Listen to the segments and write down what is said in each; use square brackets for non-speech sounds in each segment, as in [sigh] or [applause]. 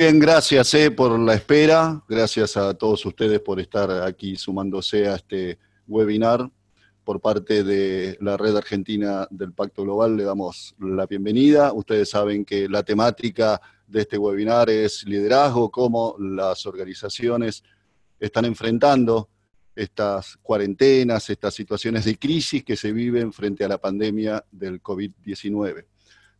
Bien, gracias eh, por la espera, gracias a todos ustedes por estar aquí sumándose a este webinar. Por parte de la Red Argentina del Pacto Global le damos la bienvenida. Ustedes saben que la temática de este webinar es liderazgo, cómo las organizaciones están enfrentando estas cuarentenas, estas situaciones de crisis que se viven frente a la pandemia del COVID-19.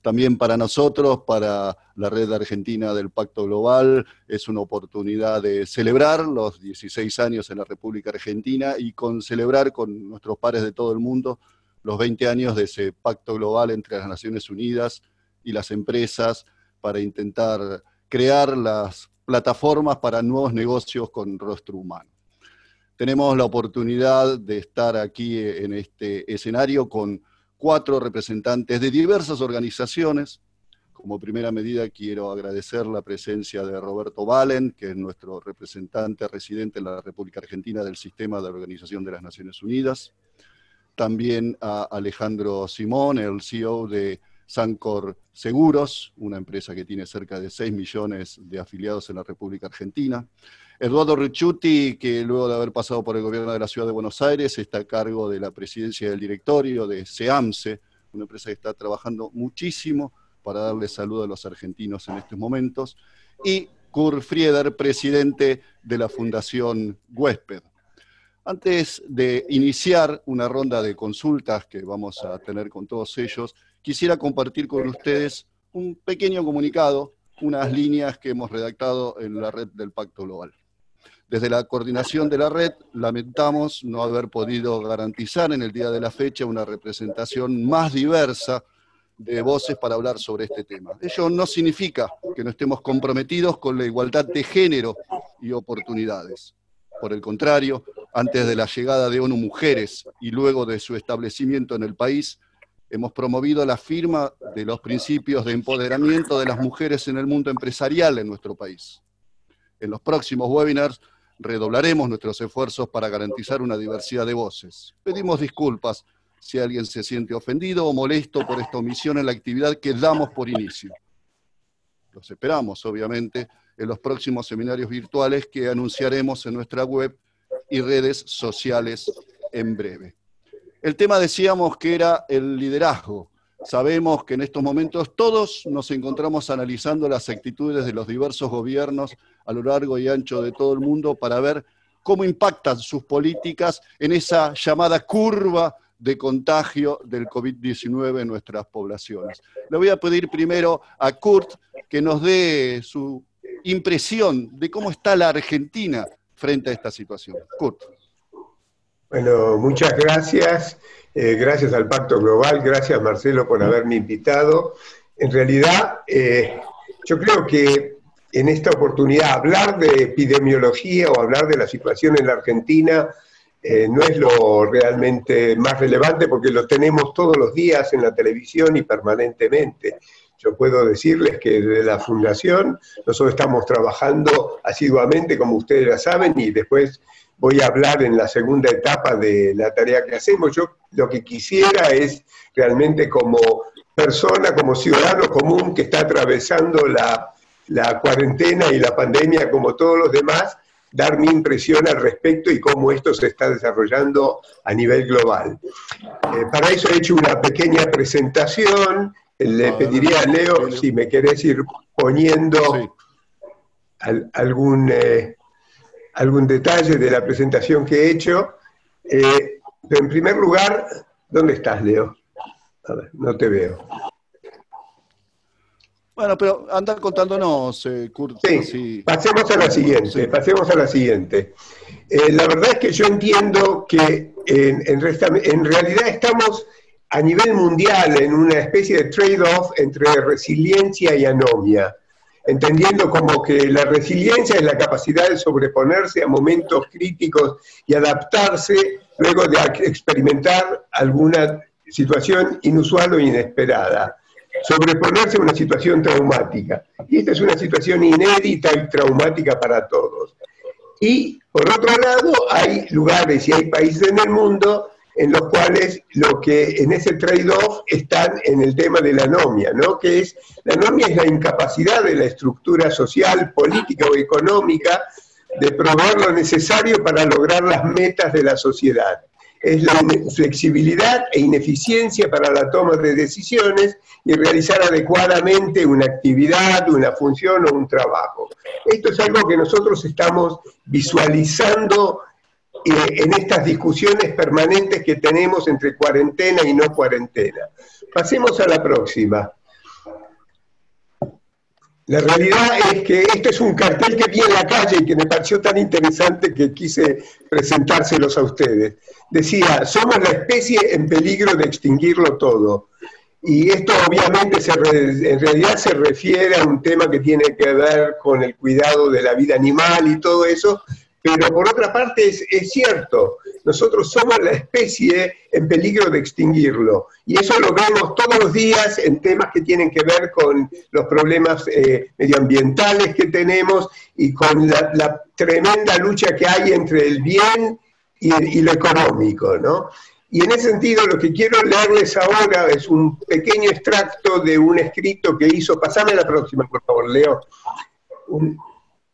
También para nosotros, para la Red Argentina del Pacto Global, es una oportunidad de celebrar los 16 años en la República Argentina y con celebrar con nuestros pares de todo el mundo los 20 años de ese pacto global entre las Naciones Unidas y las empresas para intentar crear las plataformas para nuevos negocios con rostro humano. Tenemos la oportunidad de estar aquí en este escenario con cuatro representantes de diversas organizaciones. Como primera medida quiero agradecer la presencia de Roberto Valen, que es nuestro representante residente en la República Argentina del Sistema de Organización de las Naciones Unidas. También a Alejandro Simón, el CEO de Sancor Seguros, una empresa que tiene cerca de 6 millones de afiliados en la República Argentina. Eduardo Ricciuti, que luego de haber pasado por el gobierno de la Ciudad de Buenos Aires, está a cargo de la presidencia del directorio de SEAMSE, una empresa que está trabajando muchísimo para darle salud a los argentinos en estos momentos. Y Kurt Frieder, presidente de la Fundación Huésped. Antes de iniciar una ronda de consultas que vamos a tener con todos ellos, quisiera compartir con ustedes un pequeño comunicado, unas líneas que hemos redactado en la red del Pacto Global. Desde la coordinación de la red, lamentamos no haber podido garantizar en el día de la fecha una representación más diversa de voces para hablar sobre este tema. Ello no significa que no estemos comprometidos con la igualdad de género y oportunidades. Por el contrario, antes de la llegada de ONU Mujeres y luego de su establecimiento en el país, hemos promovido la firma de los principios de empoderamiento de las mujeres en el mundo empresarial en nuestro país. En los próximos webinars redoblaremos nuestros esfuerzos para garantizar una diversidad de voces. Pedimos disculpas si alguien se siente ofendido o molesto por esta omisión en la actividad que damos por inicio. Los esperamos, obviamente, en los próximos seminarios virtuales que anunciaremos en nuestra web y redes sociales en breve. El tema decíamos que era el liderazgo. Sabemos que en estos momentos todos nos encontramos analizando las actitudes de los diversos gobiernos a lo largo y ancho de todo el mundo para ver cómo impactan sus políticas en esa llamada curva de contagio del COVID-19 en nuestras poblaciones. Le voy a pedir primero a Kurt que nos dé su impresión de cómo está la Argentina frente a esta situación. Kurt. Bueno, muchas gracias. Eh, gracias al Pacto Global, gracias Marcelo por haberme invitado. En realidad, eh, yo creo que en esta oportunidad hablar de epidemiología o hablar de la situación en la Argentina eh, no es lo realmente más relevante porque lo tenemos todos los días en la televisión y permanentemente. Yo puedo decirles que desde la Fundación nosotros estamos trabajando asiduamente, como ustedes ya saben, y después voy a hablar en la segunda etapa de la tarea que hacemos. Yo lo que quisiera es realmente como persona, como ciudadano común que está atravesando la la cuarentena y la pandemia como todos los demás, dar mi impresión al respecto y cómo esto se está desarrollando a nivel global. Eh, para eso he hecho una pequeña presentación. Le pediría a Leo si me querés ir poniendo algún, eh, algún detalle de la presentación que he hecho. Eh, en primer lugar, ¿dónde estás, Leo? A ver, no te veo. Bueno, pero anda contándonos, eh, Kurt. Sí, pasemos a la siguiente, pasemos a la siguiente. Eh, la verdad es que yo entiendo que en, en, realidad estamos a nivel mundial en una especie de trade-off entre resiliencia y anomia, entendiendo como que la resiliencia es la capacidad de sobreponerse a momentos críticos y adaptarse luego de experimentar alguna situación inusual o inesperada sobreponerse a una situación traumática. Y esta es una situación inédita y traumática para todos. Y por otro lado, hay lugares y hay países en el mundo en los cuales lo que en ese trade-off están en el tema de la anomia, ¿no? Que es, la anomia es la incapacidad de la estructura social, política o económica de proveer lo necesario para lograr las metas de la sociedad. Es la flexibilidad e ineficiencia para la toma de decisiones y realizar adecuadamente una actividad, una función o un trabajo. Esto es algo que nosotros estamos visualizando en estas discusiones permanentes que tenemos entre cuarentena y no cuarentena. Pasemos a la próxima. La realidad es que este es un cartel que vi en la calle y que me pareció tan interesante que quise presentárselos a ustedes. Decía, somos la especie en peligro de extinguirlo todo. Y esto obviamente se en realidad se refiere a un tema que tiene que ver con el cuidado de la vida animal y todo eso, pero por otra parte es, cierto, nosotros somos la especie en peligro de extinguirlo. Y eso lo vemos todos los días en temas que tienen que ver con los problemas eh, medioambientales que tenemos y con la, tremenda lucha que hay entre el bien y, lo económico, ¿no? Y en ese sentido lo que quiero leerles ahora es un pequeño extracto de un escrito que hizo, pasame la próxima, por favor, Leo,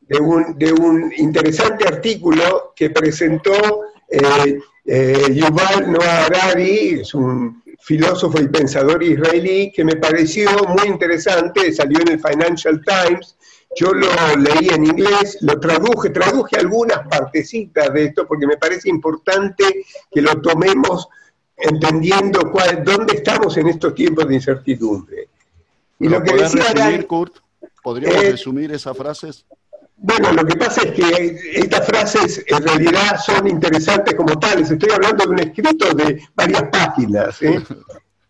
de un, de un interesante artículo que presentó eh, eh, Yuval Noah Harari, es un filósofo y pensador israelí, que me pareció muy interesante, salió en el Financial Times, yo lo leí en inglés, lo traduje, traduje algunas partecitas de esto porque me parece importante que lo tomemos entendiendo cuál, dónde estamos en estos tiempos de incertidumbre. Y lo que decía resumir, Kurt? ¿Podríamos resumir esas frases? Bueno, lo que pasa es que estas frases en realidad son interesantes como tales. Estoy hablando de un escrito de varias páginas. ¿eh?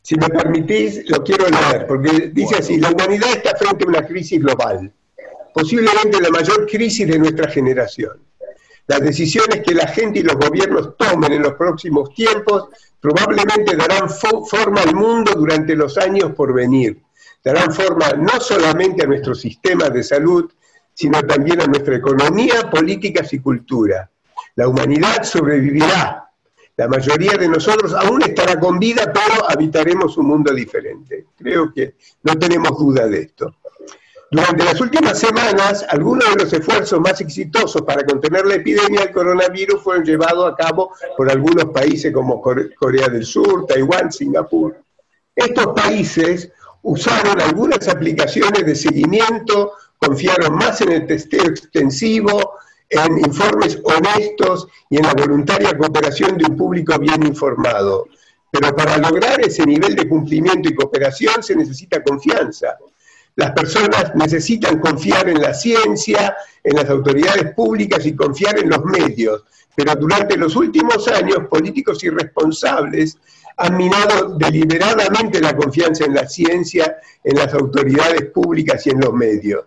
Si me permitís, lo quiero leer, porque dice así, la humanidad está frente a una crisis global, posiblemente la mayor crisis de nuestra generación. Las decisiones que la gente y los gobiernos tomen en los próximos tiempos probablemente darán forma al mundo durante los años por venir. Darán forma no solamente a nuestro sistema de salud, sino también a nuestra economía, políticas y cultura. La humanidad sobrevivirá. La mayoría de nosotros aún estará con vida, pero habitaremos un mundo diferente. Creo que no tenemos duda de esto. Durante las últimas semanas, algunos de los esfuerzos más exitosos para contener la epidemia del coronavirus fueron llevados a cabo por algunos países como Corea del Sur, Taiwán, Singapur. Estos países usaron algunas aplicaciones de seguimiento confiaron más en el testeo extensivo, en informes honestos y en la voluntaria cooperación de un público bien informado. Pero para lograr ese nivel de cumplimiento y cooperación se necesita confianza. Las personas necesitan confiar en la ciencia, en las autoridades públicas y confiar en los medios. Pero durante los últimos años, políticos irresponsables han minado deliberadamente la confianza en la ciencia, en las autoridades públicas y en los medios.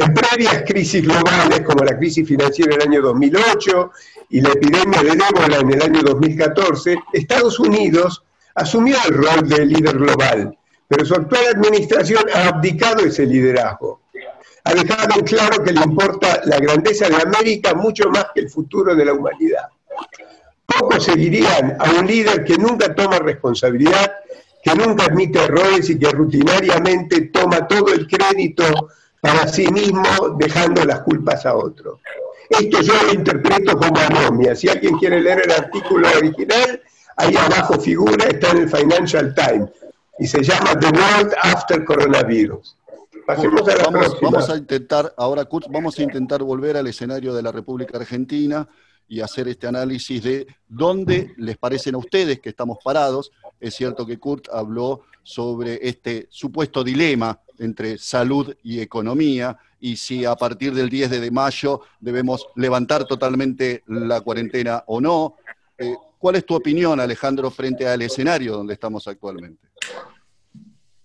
En previas crisis globales, como la crisis financiera del año 2008 y la epidemia de ébola en el año 2014, Estados Unidos asumió el rol de líder global, pero su actual administración ha abdicado ese liderazgo. Ha dejado en claro que le importa la grandeza de América mucho más que el futuro de la humanidad. Pocos seguirían a un líder que nunca toma responsabilidad, que nunca admite errores y que rutinariamente toma todo el crédito para sí mismo dejando las culpas a otro. Esto yo lo interpreto como anomia. Si alguien quiere leer el artículo original, ahí abajo figura, está en el Financial Times, y se llama The World After Coronavirus. Pasemos a la vamos, vamos a intentar, ahora Kurt, vamos a intentar volver al escenario de la República Argentina y hacer este análisis de dónde les parecen a ustedes que estamos parados. Es cierto que Kurt habló sobre este supuesto dilema entre salud y economía y si a partir del 10 de mayo debemos levantar totalmente la cuarentena o no. Eh, ¿Cuál es tu opinión, Alejandro, frente al escenario donde estamos actualmente?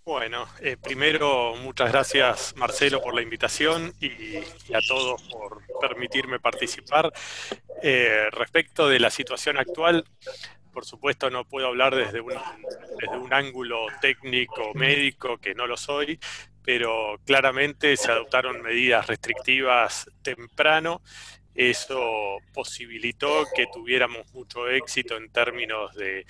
Bueno, eh, primero muchas gracias Marcelo por la invitación y, a todos por permitirme participar. Eh, respecto de la situación actual, por supuesto no puedo hablar desde un, desde un ángulo técnico, médico, que no lo soy, pero claramente se adoptaron medidas restrictivas temprano. Eso posibilitó que tuviéramos mucho éxito en términos de,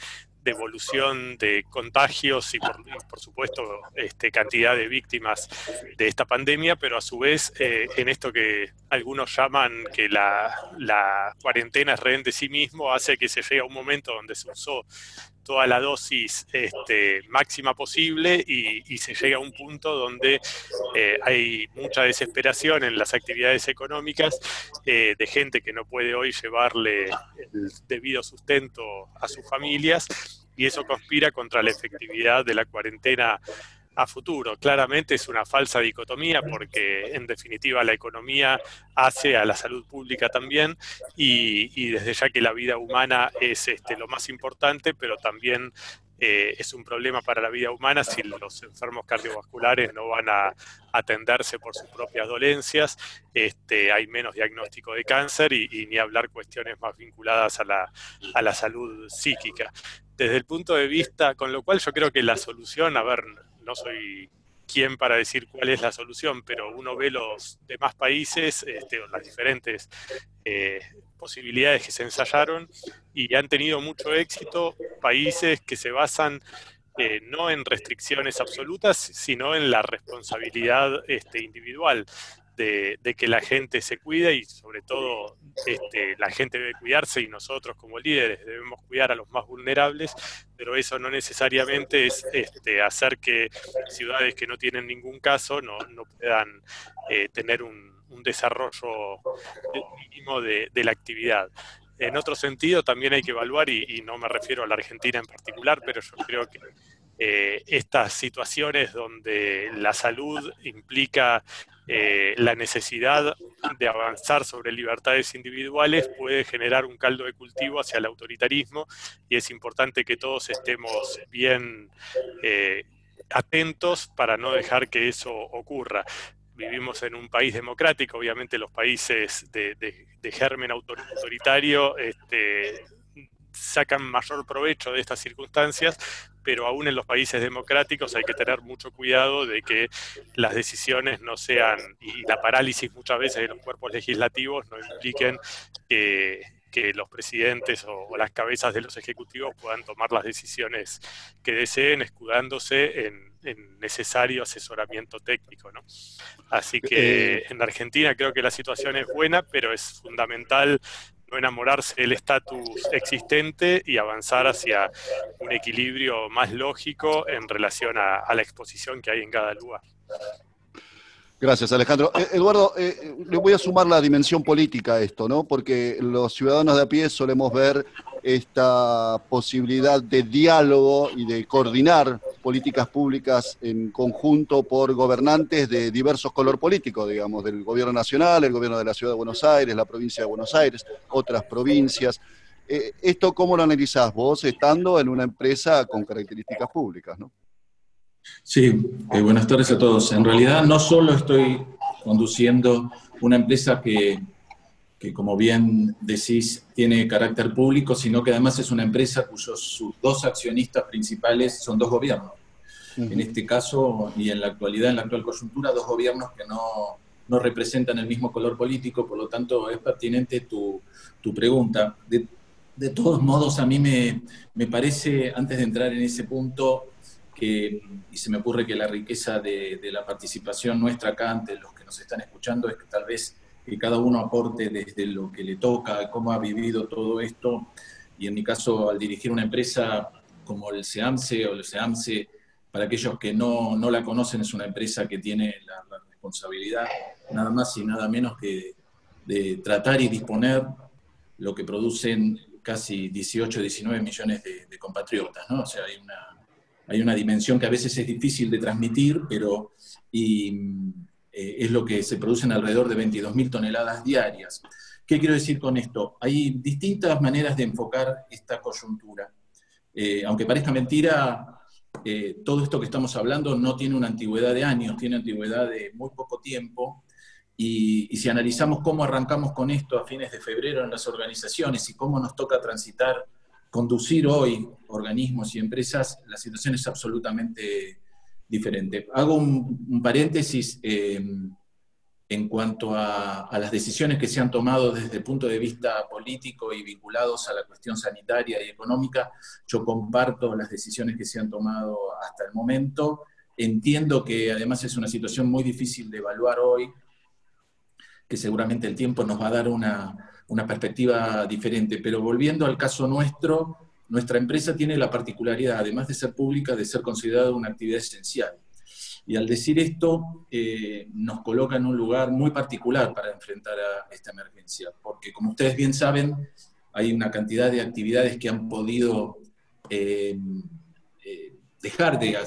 de evolución de contagios y por, supuesto este, cantidad de víctimas de esta pandemia, pero a su vez eh, en esto que algunos llaman que la, la cuarentena es rehén de sí mismo, hace que se llegue a un momento donde se usó toda la dosis este, máxima posible y, se llega a un punto donde eh, hay mucha desesperación en las actividades económicas eh, de gente que no puede hoy llevarle el debido sustento a sus familias y eso conspira contra la efectividad de la cuarentena a futuro. Claramente es una falsa dicotomía porque en definitiva la economía hace a la salud pública también y, desde ya que la vida humana es este, lo más importante, pero también eh, es un problema para la vida humana si los enfermos cardiovasculares no van a atenderse por sus propias dolencias, este, hay menos diagnóstico de cáncer y, ni hablar cuestiones más vinculadas a la, a la salud psíquica. Desde el punto de vista, con lo cual yo creo que la solución, a ver, no soy quien para decir cuál es la solución, pero uno ve los demás países, este, las diferentes eh, posibilidades que se ensayaron y han tenido mucho éxito. Países que se basan eh, no en restricciones absolutas, sino en la responsabilidad este, individual de, que la gente se cuida y sobre todo este, la gente debe cuidarse y nosotros como líderes debemos cuidar a los más vulnerables, pero eso no necesariamente es este, hacer que ciudades que no tienen ningún caso no, puedan eh, tener un, desarrollo mínimo de, la actividad. En otro sentido, también hay que evaluar, y, no me refiero a la Argentina en particular, pero yo creo que eh, estas situaciones donde la salud implica eh, la necesidad de avanzar sobre libertades individuales puede generar un caldo de cultivo hacia el autoritarismo y es importante que todos estemos bien eh, atentos para no dejar que eso ocurra. Vivimos en un país democrático, obviamente los países de, germen autoritario este, sacan mayor provecho de estas circunstancias, pero aún en los países democráticos hay que tener mucho cuidado de que las decisiones no sean, y la parálisis muchas veces de los cuerpos legislativos no impliquen que, los presidentes o, las cabezas de los ejecutivos puedan tomar las decisiones que deseen, escudándose en, necesario asesoramiento técnico. ¿no? Así que eh, en Argentina creo que la situación es buena, pero es fundamental no enamorarse del estatus existente y avanzar hacia un equilibrio más lógico en relación a, la exposición que hay en cada lugar. Gracias, Alejandro. Eh, Eduardo, eh, le voy a sumar la dimensión política a esto, ¿no? Porque los ciudadanos de a pie solemos ver esta posibilidad de diálogo y de coordinar políticas públicas en conjunto por gobernantes de diversos color político, digamos, del gobierno nacional, el gobierno de la ciudad de Buenos Aires, la provincia de Buenos Aires, otras provincias. Eh, ¿Esto cómo lo analizás vos estando en una empresa con características públicas, no? Sí, eh, buenas tardes a todos. En realidad no solo estoy conduciendo una empresa que que como bien decís tiene carácter público, sino que además es una empresa cuyos sus dos accionistas principales son dos gobiernos. En este caso, y en la actualidad, en la actual coyuntura, dos gobiernos que no, no representan el mismo color político, por lo tanto es pertinente tu, tu pregunta. De, de, todos modos, a mí me, me, parece, antes de entrar en ese punto, que, y se me ocurre que la riqueza de, de la participación nuestra acá ante los que nos están escuchando es que tal vez que cada uno aporte desde lo que le toca, cómo ha vivido todo esto. Y en mi caso, al dirigir una empresa como el SEAMSE o el SEAMSE, para aquellos que no, no la conocen, es una empresa que tiene la, responsabilidad nada más y nada menos que de tratar y disponer lo que producen casi 18, 19 millones de, compatriotas, ¿no? O sea, hay una, hay una dimensión que a veces es difícil de transmitir, pero y, eh, es lo que se producen alrededor de 22.000 toneladas diarias. ¿Qué quiero decir con esto? Hay distintas maneras de enfocar esta coyuntura. Eh, aunque parezca mentira, eh, todo esto que estamos hablando no tiene una antigüedad de años, tiene antigüedad de muy poco tiempo. Y, y, si analizamos cómo arrancamos con esto a fines de febrero en las organizaciones y cómo nos toca transitar, conducir hoy organismos y empresas, la situación es absolutamente diferente. Hago un, paréntesis. Eh, en cuanto a, las decisiones que se han tomado desde el punto de vista político y vinculados a la cuestión sanitaria y económica, yo comparto las decisiones que se han tomado hasta el momento. Entiendo que además es una situación muy difícil de evaluar hoy, que seguramente el tiempo nos va a dar una, una perspectiva diferente. Pero volviendo al caso nuestro, nuestra empresa tiene la particularidad, además de ser pública, de ser considerada una actividad esencial. Y al decir esto, eh, nos coloca en un lugar muy particular para enfrentar a esta emergencia, porque como ustedes bien saben, hay una cantidad de actividades que han podido eh, eh, dejar de,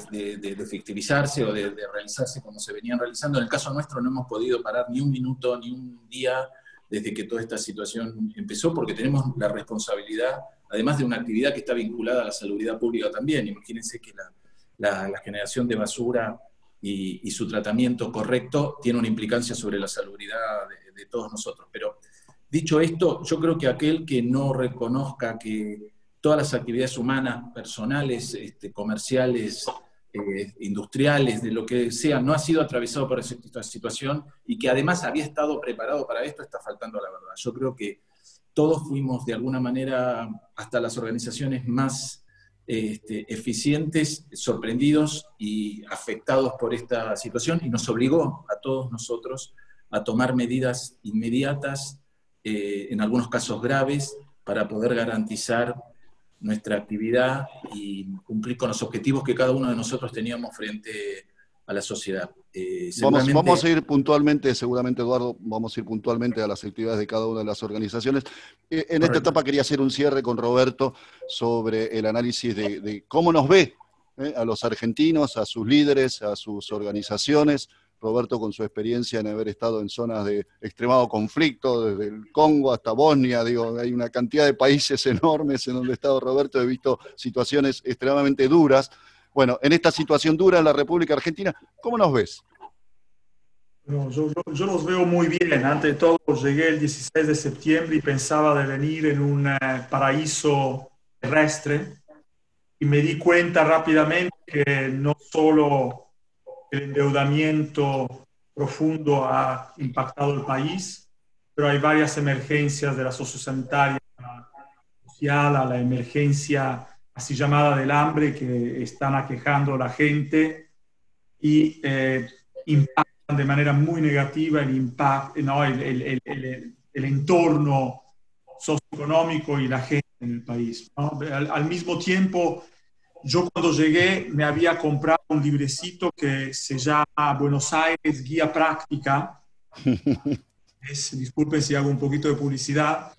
efectivizarse o de, realizarse como se venían realizando. En el caso nuestro no hemos podido parar ni un minuto, ni un día desde que toda esta situación empezó, porque tenemos la responsabilidad, además de una actividad que está vinculada a la salubridad pública también. Imagínense que la, generación de basura y, su tratamiento correcto tiene una implicancia sobre la salubridad de, todos nosotros. Pero dicho esto, yo creo que aquel que no reconozca que todas las actividades humanas, personales, este, comerciales, eh, industriales, de lo que sea, no ha sido atravesado por esta situación y que además había estado preparado para esto, está faltando a la verdad. Yo creo que todos fuimos de alguna manera, hasta las organizaciones más este, eficientes, sorprendidos y afectados por esta situación y nos obligó a todos nosotros a tomar medidas inmediatas, eh, en algunos casos graves, para poder garantizar nuestra actividad y cumplir con los objetivos que cada uno de nosotros teníamos frente a la sociedad. Eh, vamos, vamos, a ir puntualmente, seguramente Eduardo, vamos a ir puntualmente a las actividades de cada una de las organizaciones. Eh, en esta etapa quería hacer un cierre con Roberto sobre el análisis de, cómo nos ve eh, a los argentinos, a sus líderes, a sus organizaciones. Roberto con su experiencia en haber estado en zonas de extremado conflicto, desde el Congo hasta Bosnia, digo, hay una cantidad de países [laughs] enormes en donde ha estado Roberto, he visto situaciones extremadamente duras. Bueno, en esta situación dura en la República Argentina, ¿cómo nos ves? yo, los veo muy bien. Ante todo, llegué el 16 de septiembre y pensaba de venir en un eh, paraíso terrestre y me di cuenta rápidamente que no solo el endeudamiento profundo ha impactado el país, pero hay varias emergencias de la sociosanitaria social, a la emergencia así llamada del hambre que están aquejando a la gente y eh, impactan de manera muy negativa el, impacto, no, el, el, el, el, entorno socioeconómico y la gente en el país. Al, al, mismo tiempo, yo cuando llegué me había comprado un librecito que se llama Buenos Aires Guía Práctica. [laughs] Es, disculpen si hago un poquito de publicidad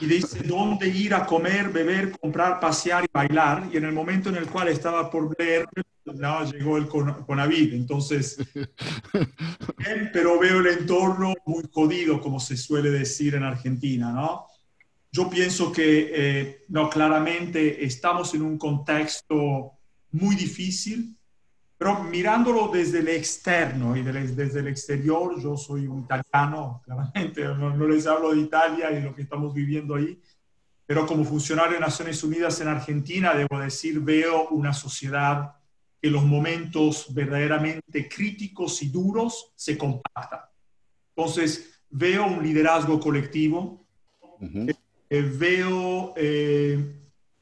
y dice dónde ir a comer, beber, comprar, pasear y bailar. Y en el momento en el cual estaba por leer, no, llegó el Conavid. Entonces, bien, [laughs] pero veo el entorno muy jodido, como se suele decir en Argentina, ¿no? Yo pienso que, eh, no, claramente estamos en un contexto muy difícil, pero mirándolo desde el externo y desde el exterior, yo soy un italiano, claramente, no, les hablo de Italia y lo que estamos viviendo ahí, pero como funcionario de Naciones Unidas en Argentina, debo decir, veo una sociedad que los momentos verdaderamente críticos y duros se compactan. Entonces, veo un liderazgo colectivo, eh, veo eh,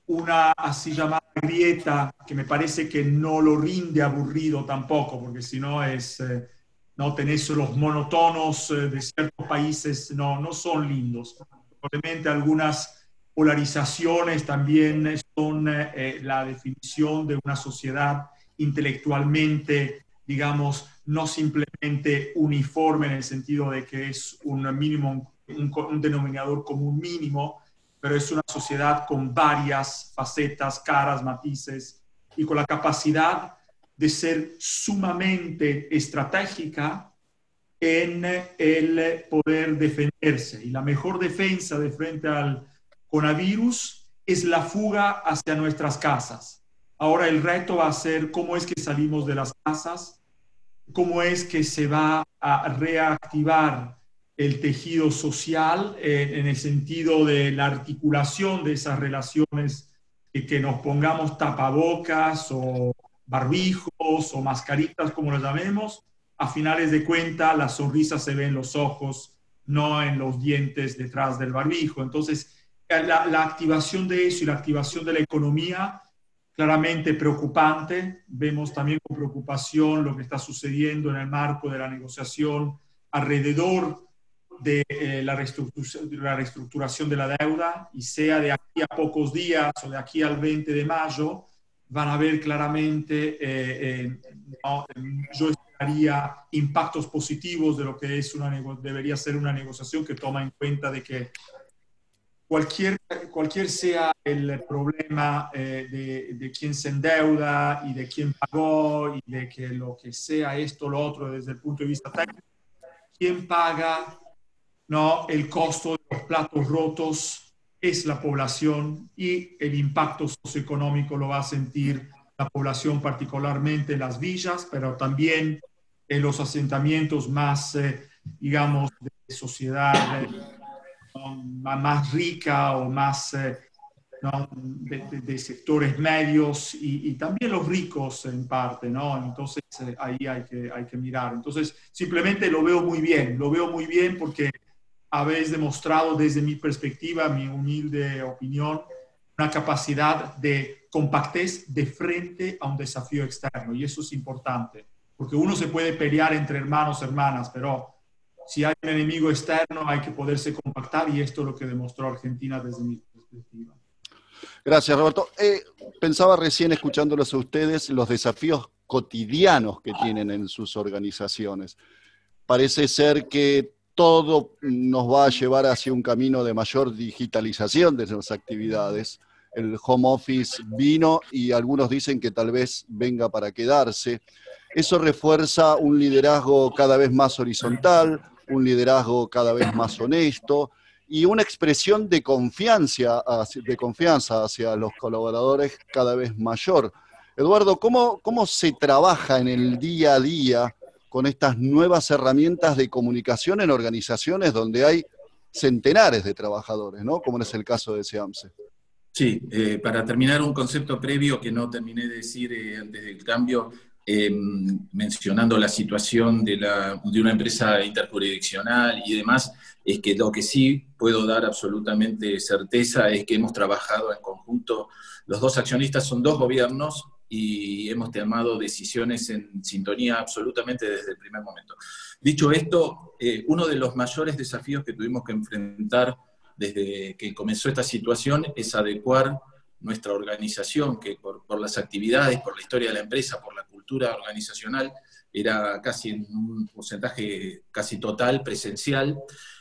una así llamada grieta que me parece que no lo rinde aburrido tampoco, porque si no es, eh, no tenés los monotonos eh, de ciertos países, no, no son lindos. Probablemente algunas polarizaciones también son eh, la definición de una sociedad intelectualmente, digamos, no simplemente uniforme en el sentido de que es un mínimo, un, denominador común mínimo, pero es una sociedad con varias facetas, caras, matices y con la capacidad de ser sumamente estratégica en el poder defenderse. Y la mejor defensa de frente al coronavirus es la fuga hacia nuestras casas. Ahora el reto va a ser cómo es que salimos de las casas, cómo es que se va a reactivar el tejido social en el sentido de la articulación de esas relaciones, y que nos pongamos tapabocas o barbijos o mascaritas, como lo llamemos, a finales de cuenta la sonrisa se ve en los ojos, no en los dientes detrás del barbijo. Entonces, la, la activación de eso y la activación de la economía claramente preocupante. Vemos también con preocupación lo que está sucediendo en el marco de la negociación alrededor de eh, la, reestructuración de la deuda y sea de aquí a pocos días o de aquí al 20 de mayo, van a ver claramente, eh, eh, yo esperaría impactos positivos de lo que es una debería ser una negociación que toma en cuenta de que cualquier, cualquier sea el problema de, de quién se endeuda y de quién pagó y de que lo que sea esto lo otro desde el punto de vista técnico, quién paga ¿no? el costo de los platos rotos es la población y el impacto socioeconómico lo va a sentir la población, particularmente en las villas, pero también en los asentamientos más, eh, digamos, de sociedad eh, más rica o más eh, de, sectores medios y, también los ricos en parte, ¿no? Entonces ahí hay que, hay que mirar. Entonces simplemente lo veo muy bien, lo veo muy bien porque habéis demostrado desde mi perspectiva, mi humilde opinión, una capacidad de compactez de frente a un desafío externo. Y eso es importante, porque uno se puede pelear entre hermanos, hermanas, pero si hay un enemigo externo hay que poderse compactar y esto es lo que demostró Argentina desde mi perspectiva. Gracias, Roberto. Eh, pensaba recién escuchándolos a ustedes los desafíos cotidianos que tienen en sus organizaciones. Parece ser que todo nos va a llevar hacia un camino de mayor digitalización de las actividades. El home office vino y algunos dicen que tal vez venga para quedarse. Eso refuerza un liderazgo cada vez más horizontal, un liderazgo cada vez más honesto y una expresión de confianza, de confianza hacia los colaboradores cada vez mayor. Eduardo, ¿cómo, ¿cómo se trabaja en el día a día con estas nuevas herramientas de comunicación en organizaciones donde hay centenares de trabajadores, ¿no? Como es el caso de SEAMSE. Sí, eh, para terminar un concepto previo que no terminé de decir eh, antes del cambio, em, mencionando la situación de, de, una empresa interjurisdiccional y demás, es que lo que sí puedo dar absolutamente certeza es que hemos trabajado en conjunto, los dos accionistas son dos gobiernos, y hemos tomado decisiones en sintonía absolutamente desde el primer momento. Dicho esto, eh, uno de los mayores desafíos que tuvimos que enfrentar desde que comenzó esta situación es adecuar nuestra organización, que por, por, las actividades, por la historia de la empresa, por la cultura organizacional, era casi en un porcentaje casi total presencial,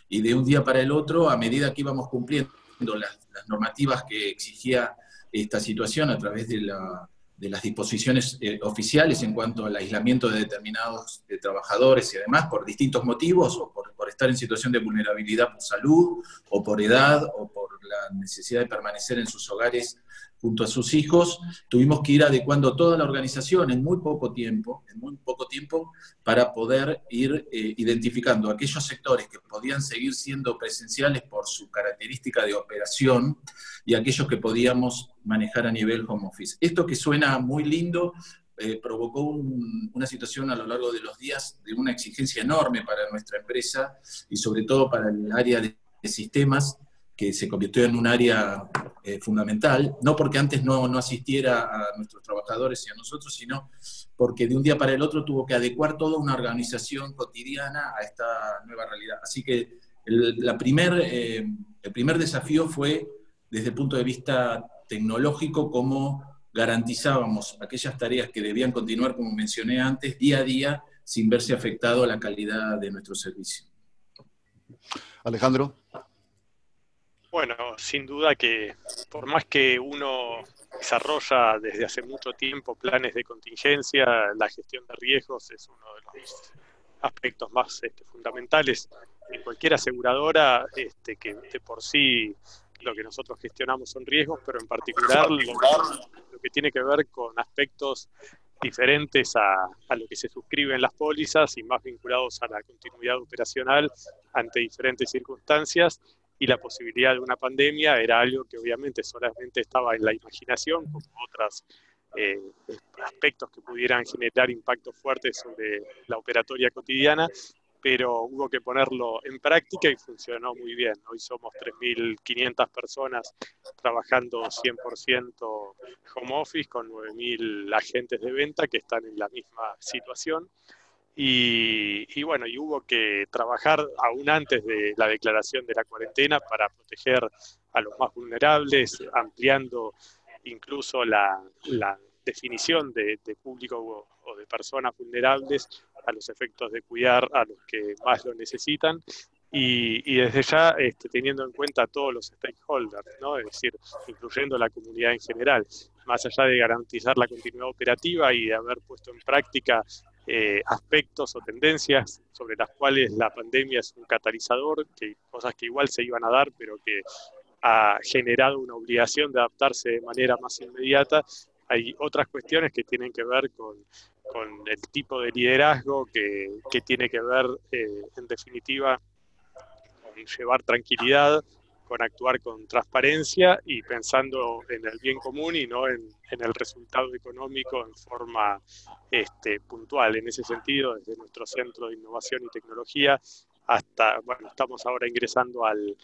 y de un día para el otro, a medida que íbamos cumpliendo las, las normativas que exigía esta situación a través de la de las disposiciones eh, oficiales en cuanto al aislamiento de determinados eh, trabajadores y además por distintos motivos, o por, por, estar en situación de vulnerabilidad por salud, o por edad, o por la necesidad de permanecer en sus hogares junto a sus hijos, tuvimos que ir adecuando toda la organización en muy poco tiempo, en muy poco tiempo, para poder ir eh, identificando aquellos sectores que podían seguir siendo presenciales por su característica de operación y aquellos que podíamos manejar a nivel home office. Esto que suena muy lindo, eh, provocó una situación a lo largo de los días de una exigencia enorme para nuestra empresa y sobre todo para el área de sistemas que se convirtió en un área eh, fundamental, no porque antes no, no, asistiera a nuestros trabajadores y a nosotros, sino porque de un día para el otro tuvo que adecuar toda una organización cotidiana a esta nueva realidad. Así que el, la primer, eh, el primer desafío fue desde el punto de vista tecnológico, cómo garantizábamos aquellas tareas que debían continuar, como mencioné antes, día a día, sin verse afectado la calidad de nuestro servicio. Alejandro. Bueno, sin duda que por más que uno desarrolla desde hace mucho tiempo planes de contingencia, la gestión de riesgos es uno de los aspectos más este, fundamentales en cualquier aseguradora, este, que de por sí lo que nosotros gestionamos son riesgos, pero en particular lo, que tiene que ver con aspectos diferentes a, a, lo que se suscribe en las pólizas y más vinculados a la continuidad operacional ante diferentes circunstancias y la posibilidad de una pandemia era algo que obviamente solamente estaba en la imaginación, como otras eh, aspectos que pudieran generar impactos fuertes sobre la operatoria cotidiana, pero hubo que ponerlo en práctica y funcionó muy bien. Hoy somos 3.500 personas trabajando 100% home office con 9.000 agentes de venta que están en la misma situación. Y, bueno, y hubo que trabajar aún antes de la declaración de la cuarentena para proteger a los más vulnerables, ampliando incluso la, definición de, público o, de personas vulnerables a los efectos de cuidar a los que más lo necesitan. Y, desde ya este, teniendo en cuenta a todos los stakeholders, ¿no? es decir, incluyendo la comunidad en general, más allá de garantizar la continuidad operativa y de haber puesto en práctica eh, aspectos o tendencias sobre las cuales la pandemia es un catalizador, que cosas que igual se iban a dar, pero que ha generado una obligación de adaptarse de manera más inmediata. Hay otras cuestiones que tienen que ver con, con el tipo de liderazgo, que, que tiene que ver, eh, en definitiva, con llevar tranquilidad con actuar con transparencia y pensando en el bien común y no en, el resultado económico en forma este, puntual. En ese sentido, desde nuestro Centro de Innovación y Tecnología hasta, bueno, estamos ahora ingresando al,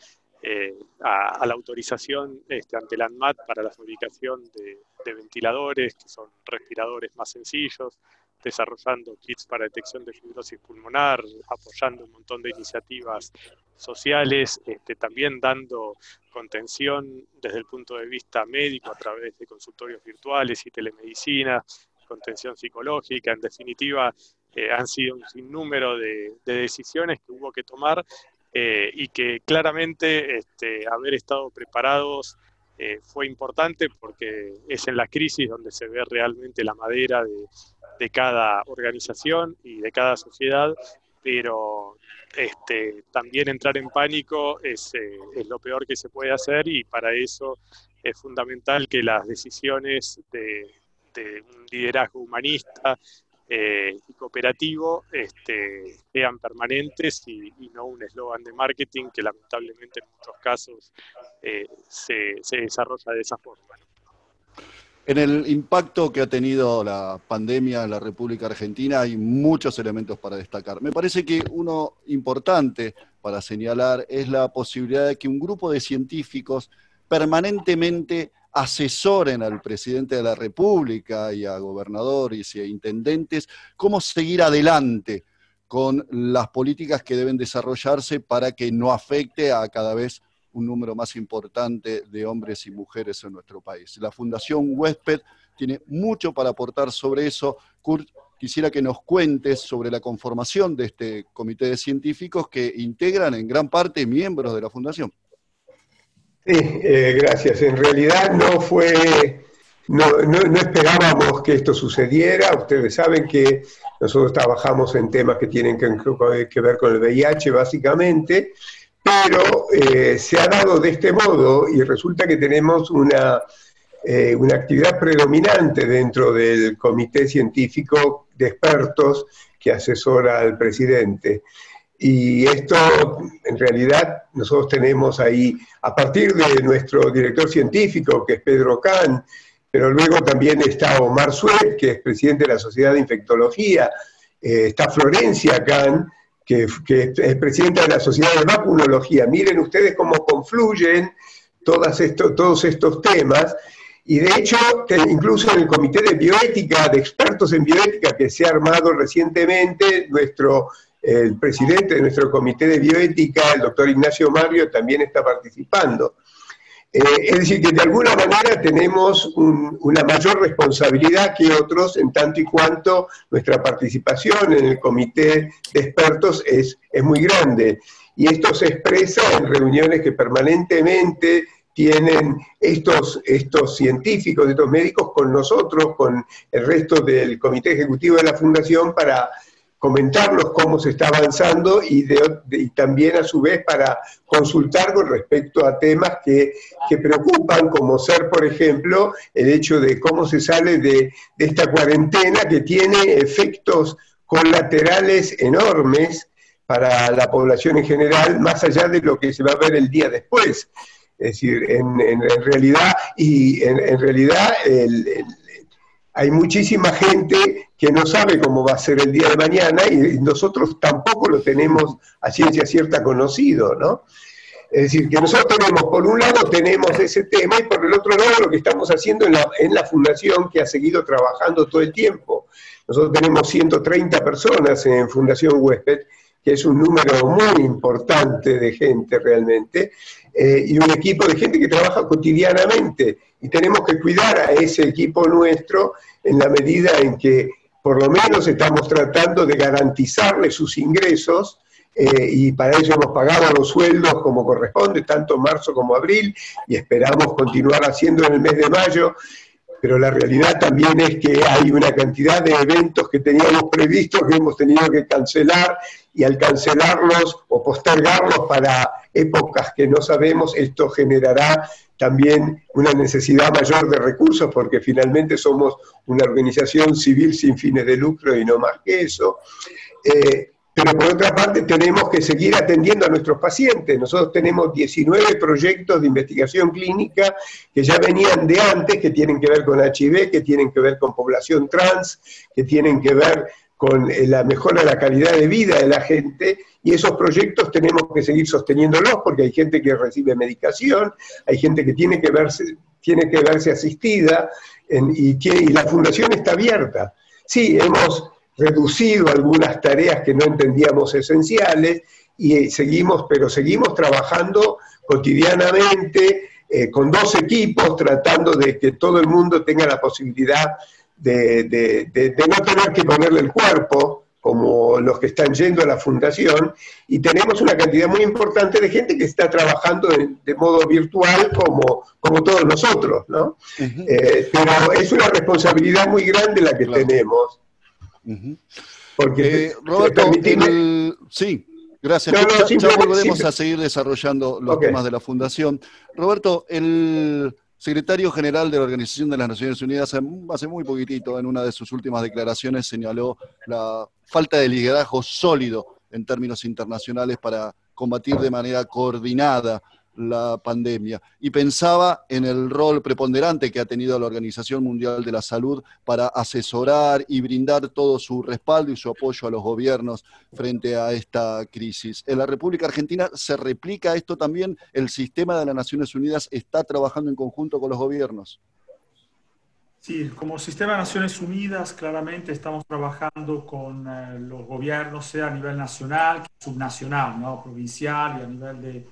eh, a, la autorización este, ante la ANMAT para la fabricación de, de ventiladores, que son respiradores más sencillos, desarrollando kits para detección de fibrosis pulmonar, apoyando un montón de iniciativas sociales, este, también dando contención desde el punto de vista médico a través de consultorios virtuales y telemedicina, contención psicológica, en definitiva, eh, han sido un sinnúmero de, decisiones que hubo que tomar eh, y que claramente este, haber estado preparados eh, fue importante porque es en la crisis donde se ve realmente la madera de, de cada organización y de cada sociedad, pero este, también entrar en pánico es, eh, es, lo peor que se puede hacer y para eso es fundamental que las decisiones de, un liderazgo humanista eh, y cooperativo este, sean permanentes y, no un eslogan de marketing que lamentablemente en muchos casos eh, se, se desarrolla de esa forma. En el impacto que ha tenido la pandemia en la República Argentina hay muchos elementos para destacar. Me parece que uno importante para señalar es la posibilidad de que un grupo de científicos permanentemente asesoren al presidente de la República y a gobernadores y a intendentes cómo seguir adelante con las políticas que deben desarrollarse para que no afecte a cada vez un número más importante de hombres y mujeres en nuestro país. La Fundación Huésped tiene mucho para aportar sobre eso. Kurt, quisiera que nos cuentes sobre la conformación de este comité de científicos que integran en gran parte miembros de la Fundación. Sí, eh, gracias. En realidad no fue, no, esperábamos que esto sucediera. Ustedes saben que nosotros trabajamos en temas que tienen que ver con el VIH básicamente pero eh, se ha dado de este modo y resulta que tenemos una, eh, una actividad predominante dentro del comité científico de expertos que asesora al presidente. Y esto, en realidad, nosotros tenemos ahí, a partir de nuestro director científico, que es Pedro Kahn, pero luego también está Omar Suet, que es presidente de la Sociedad de Infectología, eh, está Florencia Kahn, que, es presidenta de la Sociedad de Vacunología. Miren ustedes cómo confluyen todos estos temas. Y de hecho, incluso en el Comité de Bioética, de expertos en bioética que se ha armado recientemente, nuestro, el presidente de nuestro Comité de Bioética, el doctor Ignacio Mario, también está participando. Eh, es decir, que de alguna manera tenemos una mayor responsabilidad que otros en tanto y cuanto nuestra participación en el comité de expertos es, es muy grande. Y esto se expresa en reuniones que permanentemente tienen estos, estos científicos, estos médicos con nosotros, con el resto del comité ejecutivo de la Fundación para comentarnos cómo se está avanzando y, también a su vez para consultar con respecto a temas que, preocupan, como ser, por ejemplo, el hecho de cómo se sale de, esta cuarentena que tiene efectos colaterales enormes para la población en general, más allá de lo que se va a ver el día después. Es decir, en, realidad, y en, realidad el hay muchísima gente que no sabe cómo va a ser el día de mañana y nosotros tampoco lo tenemos a ciencia cierta conocido, ¿no? Es decir, que nosotros tenemos, por un lado tenemos ese tema y por el otro lado lo que estamos haciendo en la, fundación que ha seguido trabajando todo el tiempo. Nosotros tenemos 130 personas en Fundación Huésped, que es un número muy importante de gente realmente, eh, y un equipo de gente que trabaja cotidianamente. Y tenemos que cuidar a ese equipo nuestro en la medida en que por lo menos estamos tratando de garantizarle sus ingresos eh, y para eso hemos pagado los sueldos como corresponde, tanto marzo como abril, y esperamos continuar haciendo en el mes de mayo. Pero la realidad también es que hay una cantidad de eventos que teníamos previstos que hemos tenido que cancelar y al cancelarlos o postergarlos para épocas que no sabemos, esto generará también una necesidad mayor de recursos porque finalmente somos una organización civil sin fines de lucro y no más que eso. Eh, pero por otra parte tenemos que seguir atendiendo a nuestros pacientes. Nosotros tenemos 19 proyectos de investigación clínica que ya venían de antes, que tienen que ver con HIV, que tienen que ver con población trans, que tienen que ver con eh, la mejora de la calidad de vida de la gente, y esos proyectos tenemos que seguir sosteniéndolos porque hay gente que recibe medicación, hay gente que tiene que verse, tiene que verse asistida, y, la fundación está abierta. Sí, hemos reducido algunas tareas que no entendíamos esenciales y eh, seguimos, pero seguimos trabajando cotidianamente eh, con dos equipos tratando de que todo el mundo tenga la posibilidad de, de, no tener que ponerle el cuerpo como los que están yendo a la fundación, y tenemos una cantidad muy importante de gente que está trabajando de, modo virtual como, como todos nosotros, ¿no? Eh, pero es una responsabilidad muy grande la que tenemos, porque, eh, Roberto, sí, gracias. ya, volveremos a seguir desarrollando los temas de la Fundación. Roberto, el secretario general de la Organización de las Naciones Unidas hace muy poquitito, en una de sus últimas declaraciones, señaló la falta de liderazgo sólido en términos internacionales para combatir de manera coordinada la pandemia y pensaba en el rol preponderante que ha tenido la Organización Mundial de la Salud para asesorar y brindar todo su respaldo y su apoyo a los gobiernos frente a esta crisis. En la República Argentina se replica esto también, el sistema de las Naciones Unidas está trabajando en conjunto con los gobiernos. Sí, como sistema de Naciones Unidas claramente estamos trabajando con eh, los gobiernos, sea a nivel nacional, subnacional, ¿no? provincial y a nivel de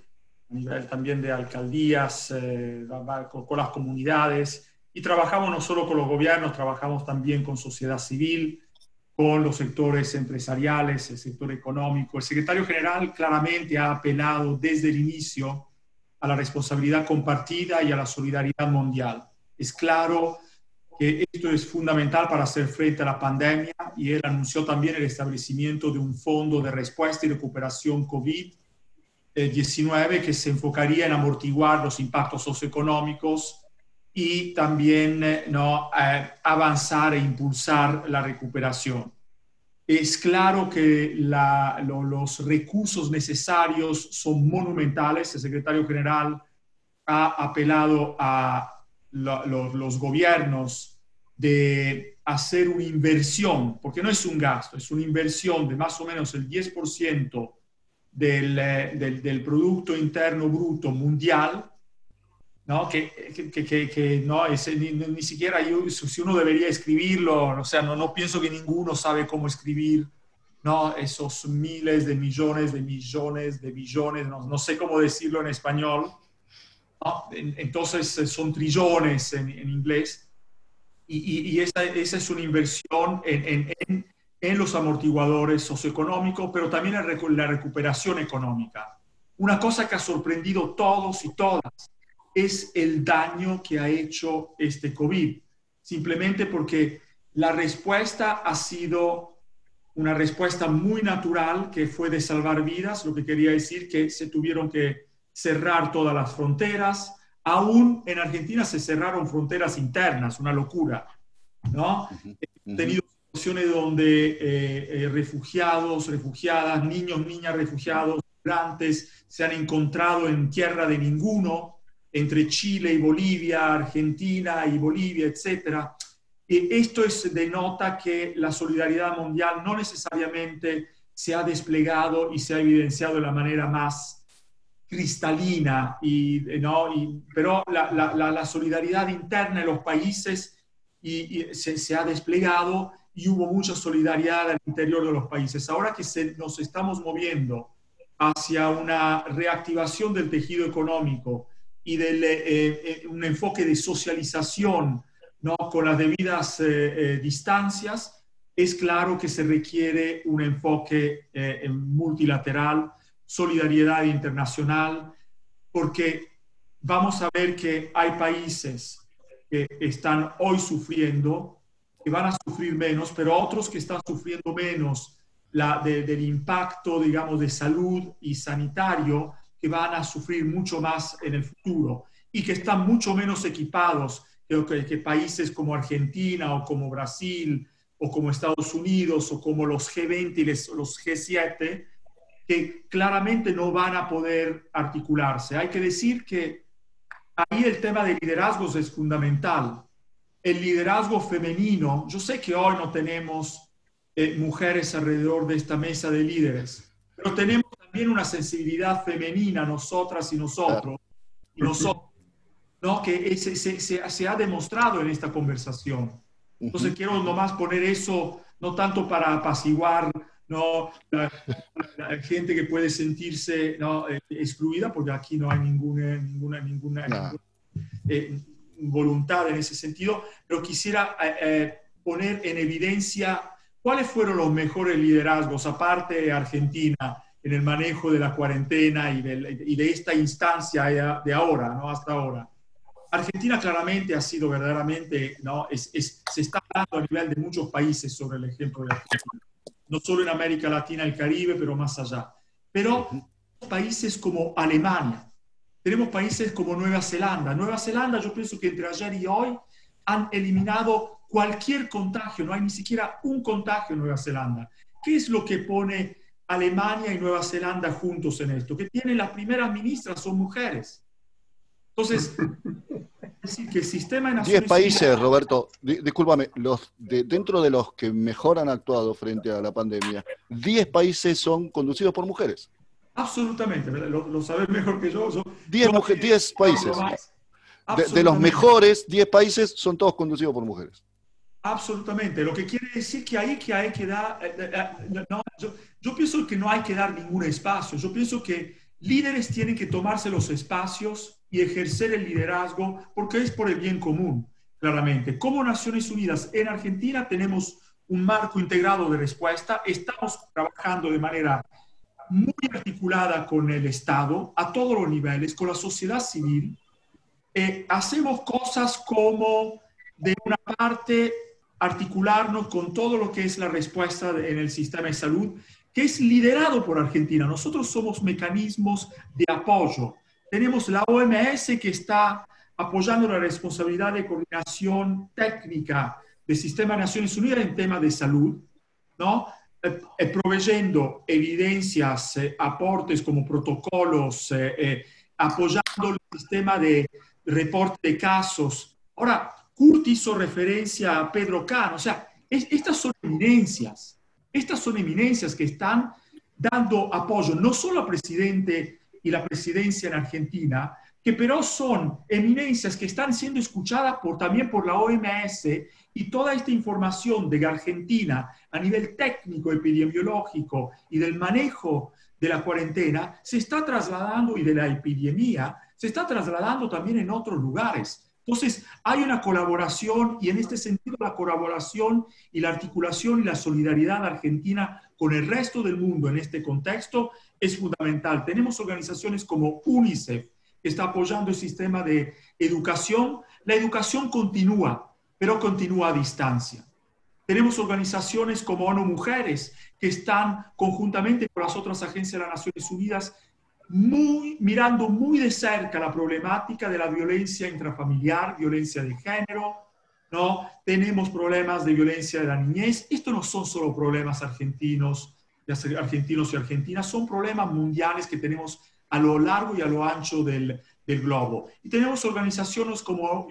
a nivel también de alcaldías, eh, con, las comunidades, y trabajamos no solo con los gobiernos, trabajamos también con sociedad civil, con los sectores empresariales, el sector económico. El secretario general claramente ha apelado desde el inicio a la responsabilidad compartida y a la solidaridad mundial. Es claro que esto es fundamental para hacer frente a la pandemia y él anunció también el establecimiento de un fondo de respuesta y recuperación COVID 19 que se enfocaría en amortiguar los impactos socioeconómicos y también eh, ¿no? Eh, avanzar e impulsar la recuperación. Es claro que los recursos necesarios son monumentales. El secretario general ha apelado a los gobiernos de hacer una inversión, porque no es un gasto, es una inversión de más o menos el 10% del, del, del, Producto Interno Bruto Mundial, ¿no? que, que, que, que no, es, ni, ni, siquiera yo, si uno debería escribirlo, o sea, no, no pienso que ninguno sabe cómo escribir ¿no? esos miles de millones de millones de billones, no, no sé cómo decirlo en español, ¿no? entonces eh, son trillones en, en inglés, y, y, y esa, esa, es una inversión en, en, en en los amortiguadores socioeconómicos, pero también en la recuperación económica. Una cosa que ha sorprendido todos y todas es el daño que ha hecho este COVID, simplemente porque la respuesta ha sido una respuesta muy natural que fue de salvar vidas, lo que quería decir que se tuvieron que cerrar todas las fronteras, aún en Argentina se cerraron fronteras internas, una locura, ¿no? tenido donde eh, eh, refugiados, refugiadas, niños, niñas refugiados, migrantes, se han encontrado en tierra de ninguno, entre Chile y Bolivia, Argentina y Bolivia, etc. Y esto es, denota que la solidaridad mundial no necesariamente se ha desplegado y se ha evidenciado de la manera más cristalina, y, ¿no? pero la, la, solidaridad interna en los países y, se, ha desplegado y hubo mucha solidaridad al interior de los países. Ahora que nos estamos moviendo hacia una reactivación del tejido económico y de eh, eh, un enfoque de socialización ¿no? con las debidas eh, distancias, es claro que se requiere un enfoque multilateral, solidaridad internacional, porque vamos a ver que hay países que están hoy sufriendo, que van a sufrir menos, pero otros que están sufriendo menos la, del impacto, digamos, de salud y sanitario que van a sufrir mucho más en el futuro y que están mucho menos equipados que, que países como Argentina o como Brasil o como Estados Unidos o como los G20 y los G7, que claramente no van a poder articularse. Hay que decir que ahí el tema de liderazgos es fundamental. El liderazgo femenino, yo sé que hoy no tenemos eh, mujeres alrededor de esta mesa de líderes, pero tenemos también una sensibilidad femenina, nosotras y nosotros, y nosotros ¿no? que se, se, se, ha demostrado en esta conversación. Entonces quiero nomás poner eso, no tanto para apaciguar ¿no? La, gente que puede sentirse ¿no? Eh, excluida, porque aquí no hay ninguna, ninguna, ninguna, eh, voluntad en ese sentido, pero quisiera poner en evidencia ¿Cuáles fueron los mejores liderazgos, aparte de Argentina, en el manejo de la cuarentena y de, esta instancia de ahora, ¿no? hasta ahora? Argentina claramente ha sido verdaderamente, ¿no? se está hablando a nivel de muchos países sobre el ejemplo de Argentina, no solo en América Latina y el Caribe, pero más allá. Pero países como Alemania, tenemos países como Nueva Zelanda. Nueva Zelanda, yo pienso que entre ayer y hoy han eliminado cualquier contagio, no hay ni siquiera un contagio en Nueva Zelanda. ¿Qué es lo que pone Alemania y Nueva Zelanda juntos en esto? Que tienen las primeras ministras, son mujeres. Entonces, es decir, que el sistema de Naciones Diez países, Roberto, discúlpame, los dentro de los que mejor han actuado frente a la pandemia, diez países son conducidos por mujeres. Absolutamente, lo, sabes mejor que yo. diez, países. De, de, los mejores diez países son todos conducidos por mujeres. Absolutamente. Lo que quiere decir que ahí que hay que dar, eh, eh, eh, no, yo, pienso que no hay que dar ningún espacio. Yo pienso que líderes tienen que tomarse los espacios y ejercer el liderazgo porque es por el bien común, claramente. Como Naciones Unidas en Argentina tenemos un marco integrado de respuesta. Estamos trabajando de manera muy articulada con el Estado a todos los niveles, con la sociedad civil. hacemos cosas como, de una parte, articularnos con todo lo que es la respuesta en el sistema de salud, que es liderado por Argentina. Nosotros somos mecanismos de apoyo. Tenemos la OMS que está apoyando la responsabilidad de coordinación técnica del sistema de Naciones Unidas en tema de salud, ¿no? Eh, eh, proveyendo evidencias, eh, aportes como protocolos, apoyando el sistema de reporte de casos. Ahora, Kurt hizo referencia a Pedro Cano, o sea, estas son eminencias, estas son eminencias que están dando apoyo no solo al presidente y la presidencia en Argentina, que pero son eminencias que están siendo escuchadas por, también por la OMS y toda esta información de Argentina a nivel técnico, epidemiológico y del manejo de la cuarentena se está trasladando y de la epidemia se está trasladando también en otros lugares. Entonces, hay una colaboración y en este sentido la colaboración y la articulación y la solidaridad argentina con el resto del mundo en este contexto es fundamental. Tenemos organizaciones como UNICEF, que está apoyando el sistema de educación. La educación continúa, pero continúa a distancia. Tenemos organizaciones como ONU Mujeres, que están conjuntamente con las otras agencias de las Naciones Unidas muy, mirando muy de cerca la problemática de la violencia intrafamiliar, violencia de género, ¿no? Tenemos problemas de violencia de la niñez. Estos no son solo problemas argentinos, argentinos y argentinas, son problemas mundiales que tenemos a lo largo y a lo ancho del, del globo. Y tenemos organizaciones como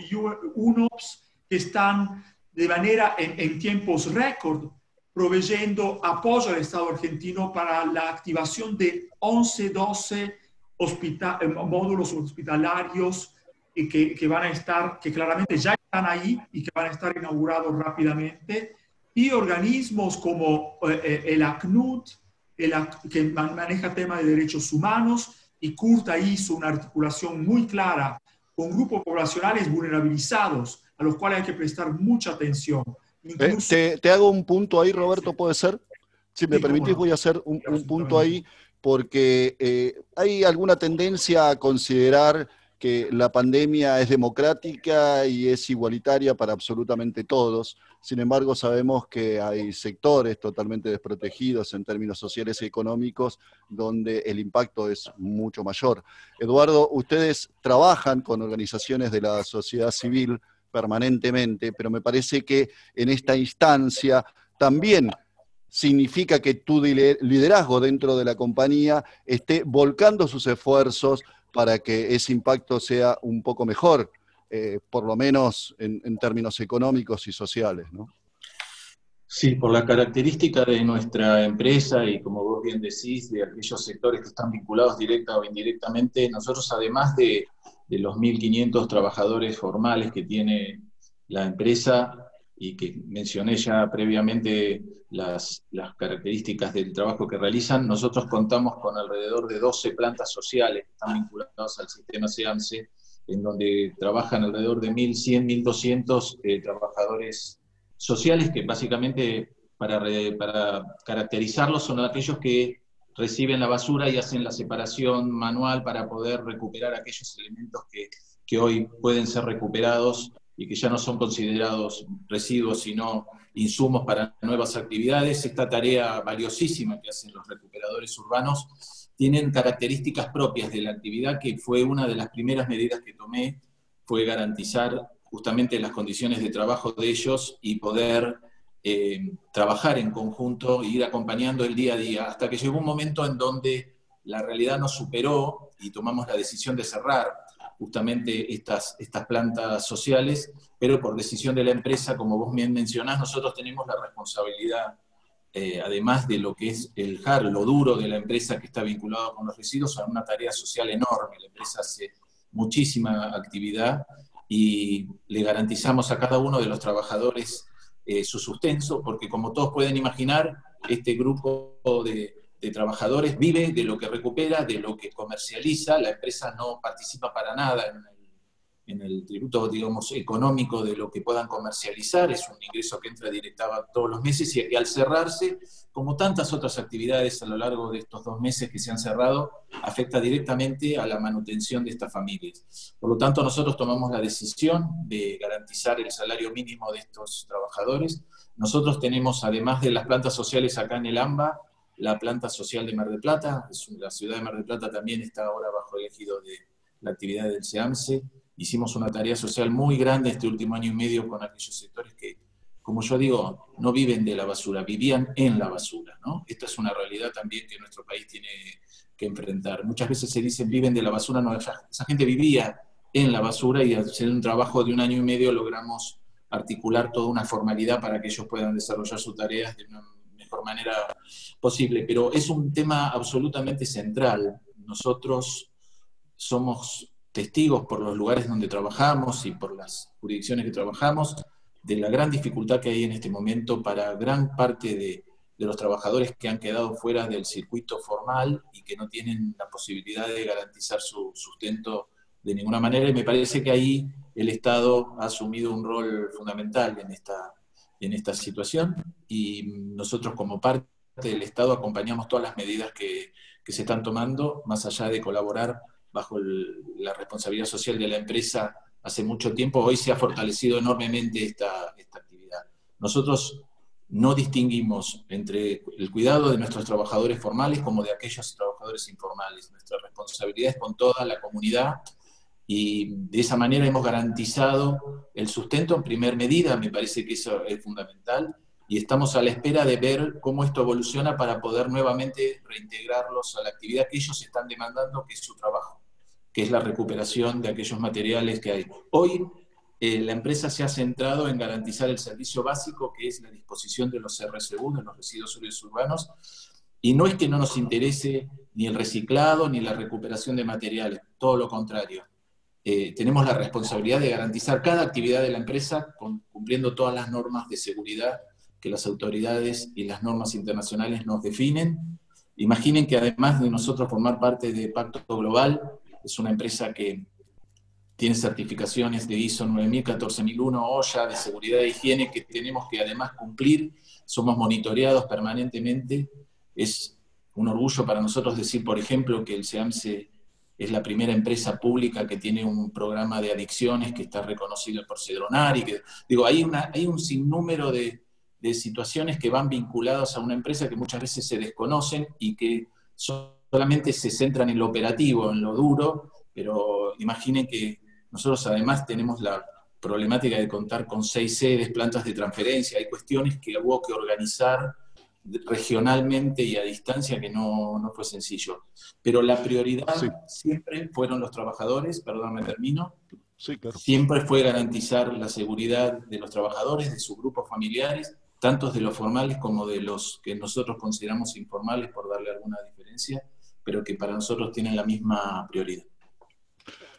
UNOPS que están de manera en, tiempos récord, proveyendo apoyo al Estado argentino para la activación de 11, 12 eh, módulos hospitalarios que, que, van a estar, que claramente ya están ahí y que van a estar inaugurados rápidamente, y organismos como eh, eh, el ACNUD, el, que maneja temas de derechos humanos, y CURTA hizo una articulación muy clara con grupos poblacionales vulnerabilizados, a los cuales hay que prestar mucha atención. Eh, te, hago un punto ahí, Roberto, ¿puede ser? Si me permitís, voy a hacer un, punto ahí, porque hay alguna tendencia a considerar que la pandemia es democrática y es igualitaria para absolutamente todos. Sin embargo, sabemos que hay sectores totalmente desprotegidos en términos sociales y económicos donde el impacto es mucho mayor. Eduardo, ustedes trabajan con organizaciones de la sociedad civil permanentemente, pero me parece que en esta instancia también significa que tu liderazgo dentro de la compañía esté volcando sus esfuerzos para que ese impacto sea un poco mejor, eh, por lo menos en, términos económicos y sociales, ¿no? Sí, por la característica de nuestra empresa y como vos bien decís, de aquellos sectores que están vinculados directa o indirectamente, nosotros además de, de los 1.500 trabajadores formales que tiene la empresa, y que mencioné ya previamente las, las, características del trabajo que realizan, nosotros contamos con alrededor de 12 plantas sociales que están vinculadas al sistema SEAMSE, en donde trabajan alrededor de 1.100, 1.200 eh, trabajadores sociales que básicamente, para, para caracterizarlos, son aquellos que reciben la basura y hacen la separación manual para poder recuperar aquellos elementos que, que hoy pueden ser recuperados y que ya no son considerados residuos, sino insumos para nuevas actividades. Esta tarea valiosísima que hacen los recuperadores urbanos tienen características propias de la actividad, que fue una de las primeras medidas que tomé, fue garantizar justamente las condiciones de trabajo de ellos y poder eh, trabajar en conjunto e ir acompañando el día a día, hasta que llegó un momento en donde la realidad nos superó y tomamos la decisión de cerrar justamente estas, estas plantas sociales, pero por decisión de la empresa, como vos bien mencionás, nosotros tenemos la responsabilidad, eh, además de lo que es el JAR, lo duro de la empresa que está vinculado con los residuos, a una tarea social enorme. La empresa hace muchísima actividad y le garantizamos a cada uno de los trabajadores eh, su sustento, porque como todos pueden imaginar, este grupo de, de trabajadores vive de lo que recupera, de lo que comercializa, la empresa no participa para nada en el, tributo, digamos, económico de lo que puedan comercializar, es un ingreso que entra directamente todos los meses y, al cerrarse, como tantas otras actividades a lo largo de estos dos meses que se han cerrado, afecta directamente a la manutención de estas familias. Por lo tanto, nosotros tomamos la decisión de garantizar el salario mínimo de estos trabajadores. Nosotros tenemos, además de las plantas sociales acá en el AMBA, la planta social de Mar del Plata, la ciudad de Mar del Plata también está ahora bajo el ejido de la actividad del SEAMSE. Hicimos una tarea social muy grande este último año y medio con aquellos sectores que, como yo digo, no viven de la basura, vivían en la basura. ¿no? Esta es una realidad también que nuestro país tiene que enfrentar. Muchas veces se dicen viven de la basura, no, esa, gente vivía en la basura y hacer un trabajo de un año y medio logramos articular toda una formalidad para que ellos puedan desarrollar sus tareas de una mejor manera posible, pero es un tema absolutamente central. Nosotros somos testigos por los lugares donde trabajamos y por las jurisdicciones que trabajamos de la gran dificultad que hay en este momento para gran parte de, los trabajadores que han quedado fuera del circuito formal y que no tienen la posibilidad de garantizar su sustento de ninguna manera. Y me parece que ahí el Estado ha asumido un rol fundamental en esta, en esta situación y nosotros como parte del Estado acompañamos todas las medidas que, se están tomando, más allá de colaborar bajo la responsabilidad social de la empresa hace mucho tiempo, hoy se ha fortalecido enormemente esta, esta actividad. Nosotros no distinguimos entre el cuidado de nuestros trabajadores formales como de aquellos trabajadores informales. Nuestra responsabilidad es con toda la comunidad y de esa manera hemos garantizado el sustento en primer medida, me parece que eso es fundamental, y estamos a la espera de ver cómo esto evoluciona para poder nuevamente reintegrarlos a la actividad que ellos están demandando, que es su trabajo, que es la recuperación de aquellos materiales que hay. Hoy eh, la empresa se ha centrado en garantizar el servicio básico, que es la disposición de los RSU, de los residuos sólidos urbanos, y no es que no nos interese ni el reciclado ni la recuperación de materiales, todo lo contrario. Eh, tenemos la responsabilidad de garantizar cada actividad de la empresa cumpliendo todas las normas de seguridad que las autoridades y las normas internacionales nos definen. Imaginen que además de nosotros formar parte de Pacto Global, es una empresa que tiene certificaciones de ISO 9000, 14001, OSHA, de seguridad e higiene, que tenemos que además cumplir. Somos monitoreados permanentemente. Es un orgullo para nosotros decir, por ejemplo, que el SEAMSE es la primera empresa pública que tiene un programa de adicciones que está reconocido por Cedronar y que, digo, hay, hay un sinnúmero de, de situaciones que van vinculadas a una empresa que muchas veces se desconocen y que solamente se centran en lo operativo, en lo duro, pero imaginen que nosotros además tenemos la problemática de contar con seis sedes, plantas de transferencia, hay cuestiones que hubo que organizar regionalmente y a distancia que no, no fue sencillo. Pero la prioridad siempre fueron los trabajadores, perdón, me termino, siempre fue garantizar la seguridad de los trabajadores, de sus grupos familiares, tanto de los formales como de los que nosotros consideramos informales, por darle alguna diferencia, pero que para nosotros tienen la misma prioridad.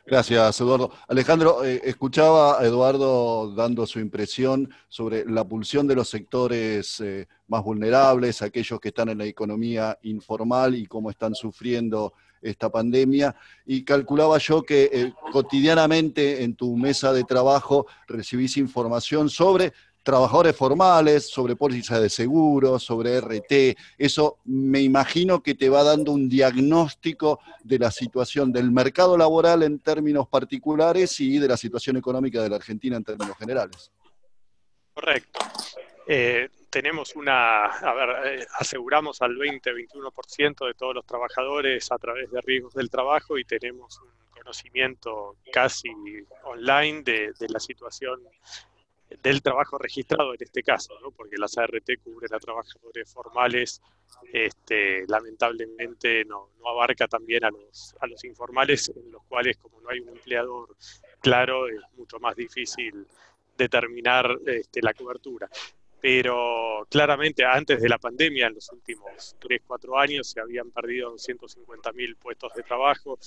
Gracias, Eduardo. Alejandro, eh, escuchaba a Eduardo dando su impresión sobre la pulsión de los sectores eh, más vulnerables, aquellos que están en la economía informal y cómo están sufriendo esta pandemia. Y calculaba yo que eh, cotidianamente en tu mesa de trabajo recibís información sobre trabajadores formales, sobre pólizas de seguro, sobre RT. Eso me imagino que te va dando un diagnóstico de la situación del mercado laboral en términos particulares y de la situación económica de la Argentina en términos generales. Correcto. Eh, tenemos una, a ver, eh, aseguramos al 20-21% de todos los trabajadores a través de riesgos del trabajo y tenemos un conocimiento casi online de, de la situación del trabajo registrado en este caso, ¿no? porque las ART cubren a trabajadores formales, este, lamentablemente no, abarca también a los, a los informales, en los cuales como no hay un empleador claro, es mucho más difícil determinar este, la cobertura. Pero claramente antes de la pandemia, en los últimos 3, 4 años, se habían perdido 250.000 puestos de trabajo.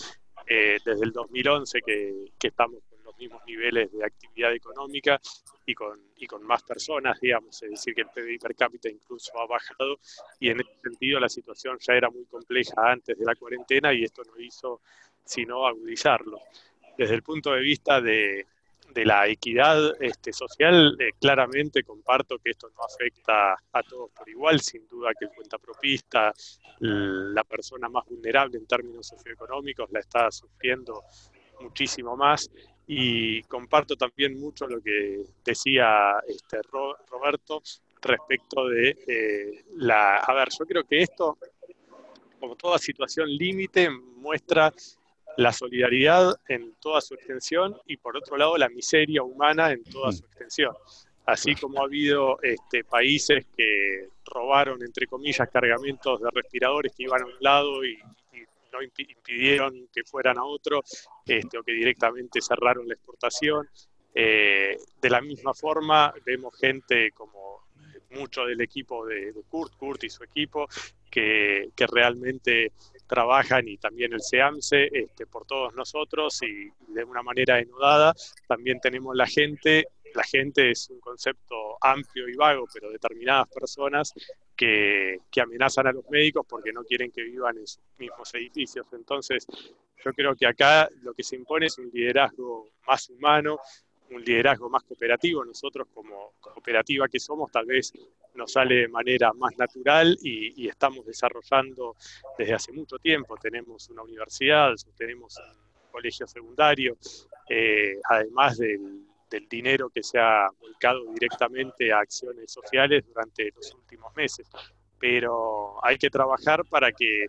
Eh, desde el 2011 que, que estamos mismos niveles de actividad económica y con, y con más personas, digamos, es decir, que el PBI per cápita incluso ha bajado y en ese sentido la situación ya era muy compleja antes de la cuarentena y esto no hizo sino agudizarlo. Desde el punto de vista de, de la equidad este, social, eh, claramente comparto que esto no afecta a todos por igual, sin duda que el cuentapropista, la persona más vulnerable en términos socioeconómicos, la está sufriendo muchísimo más y comparto también mucho lo que decía este Roberto respecto de eh, la... A ver, yo creo que esto, como toda situación límite, muestra la solidaridad en toda su extensión y por otro lado la miseria humana en toda su extensión. Así como ha habido este, países que robaron, entre comillas, cargamentos de respiradores que iban a un lado y, no impidieron que fueran a otro, este, o que directamente cerraron la exportación. Eh, de la misma forma, vemos gente como mucho del equipo de, Kurt, Kurt y su equipo, que, que, realmente trabajan y también el SEAMSE este, por todos nosotros y de una manera denudada. También tenemos la gente la gente es un concepto amplio y vago, pero determinadas personas que, amenazan a los médicos porque no quieren que vivan en sus mismos edificios. Entonces, yo creo que acá lo que se impone es un liderazgo más humano, un liderazgo más cooperativo. Nosotros como cooperativa que somos, tal vez nos sale de manera más natural y, estamos desarrollando desde hace mucho tiempo. Tenemos una universidad, tenemos un colegio secundario, eh, además del del dinero que se ha volcado directamente a acciones sociales durante los últimos meses. Pero hay que trabajar para que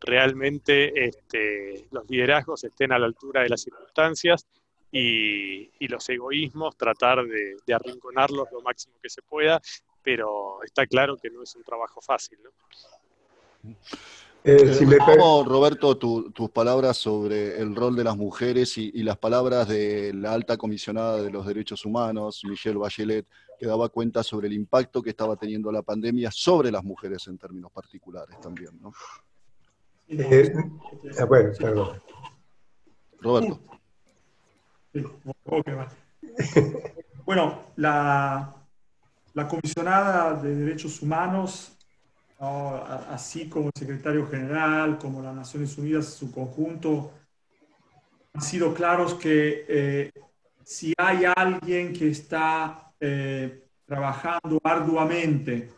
realmente este, los liderazgos estén a la altura de las circunstancias y, los egoísmos tratar de, arrinconarlos lo máximo que se pueda, pero está claro que no es un trabajo fácil. Eh, si me Roberto, tus palabras sobre el rol de las mujeres y, las palabras de la alta comisionada de los derechos humanos, Michelle Bachelet, que daba cuenta sobre el impacto que estaba teniendo la pandemia sobre las mujeres en términos particulares también, ¿no? Eh, bueno, perdón. Roberto. Bueno, la, la comisionada de derechos humanos así como el secretario general, como las Naciones Unidas en su conjunto, han sido claros que eh, si hay alguien que está eh, trabajando arduamente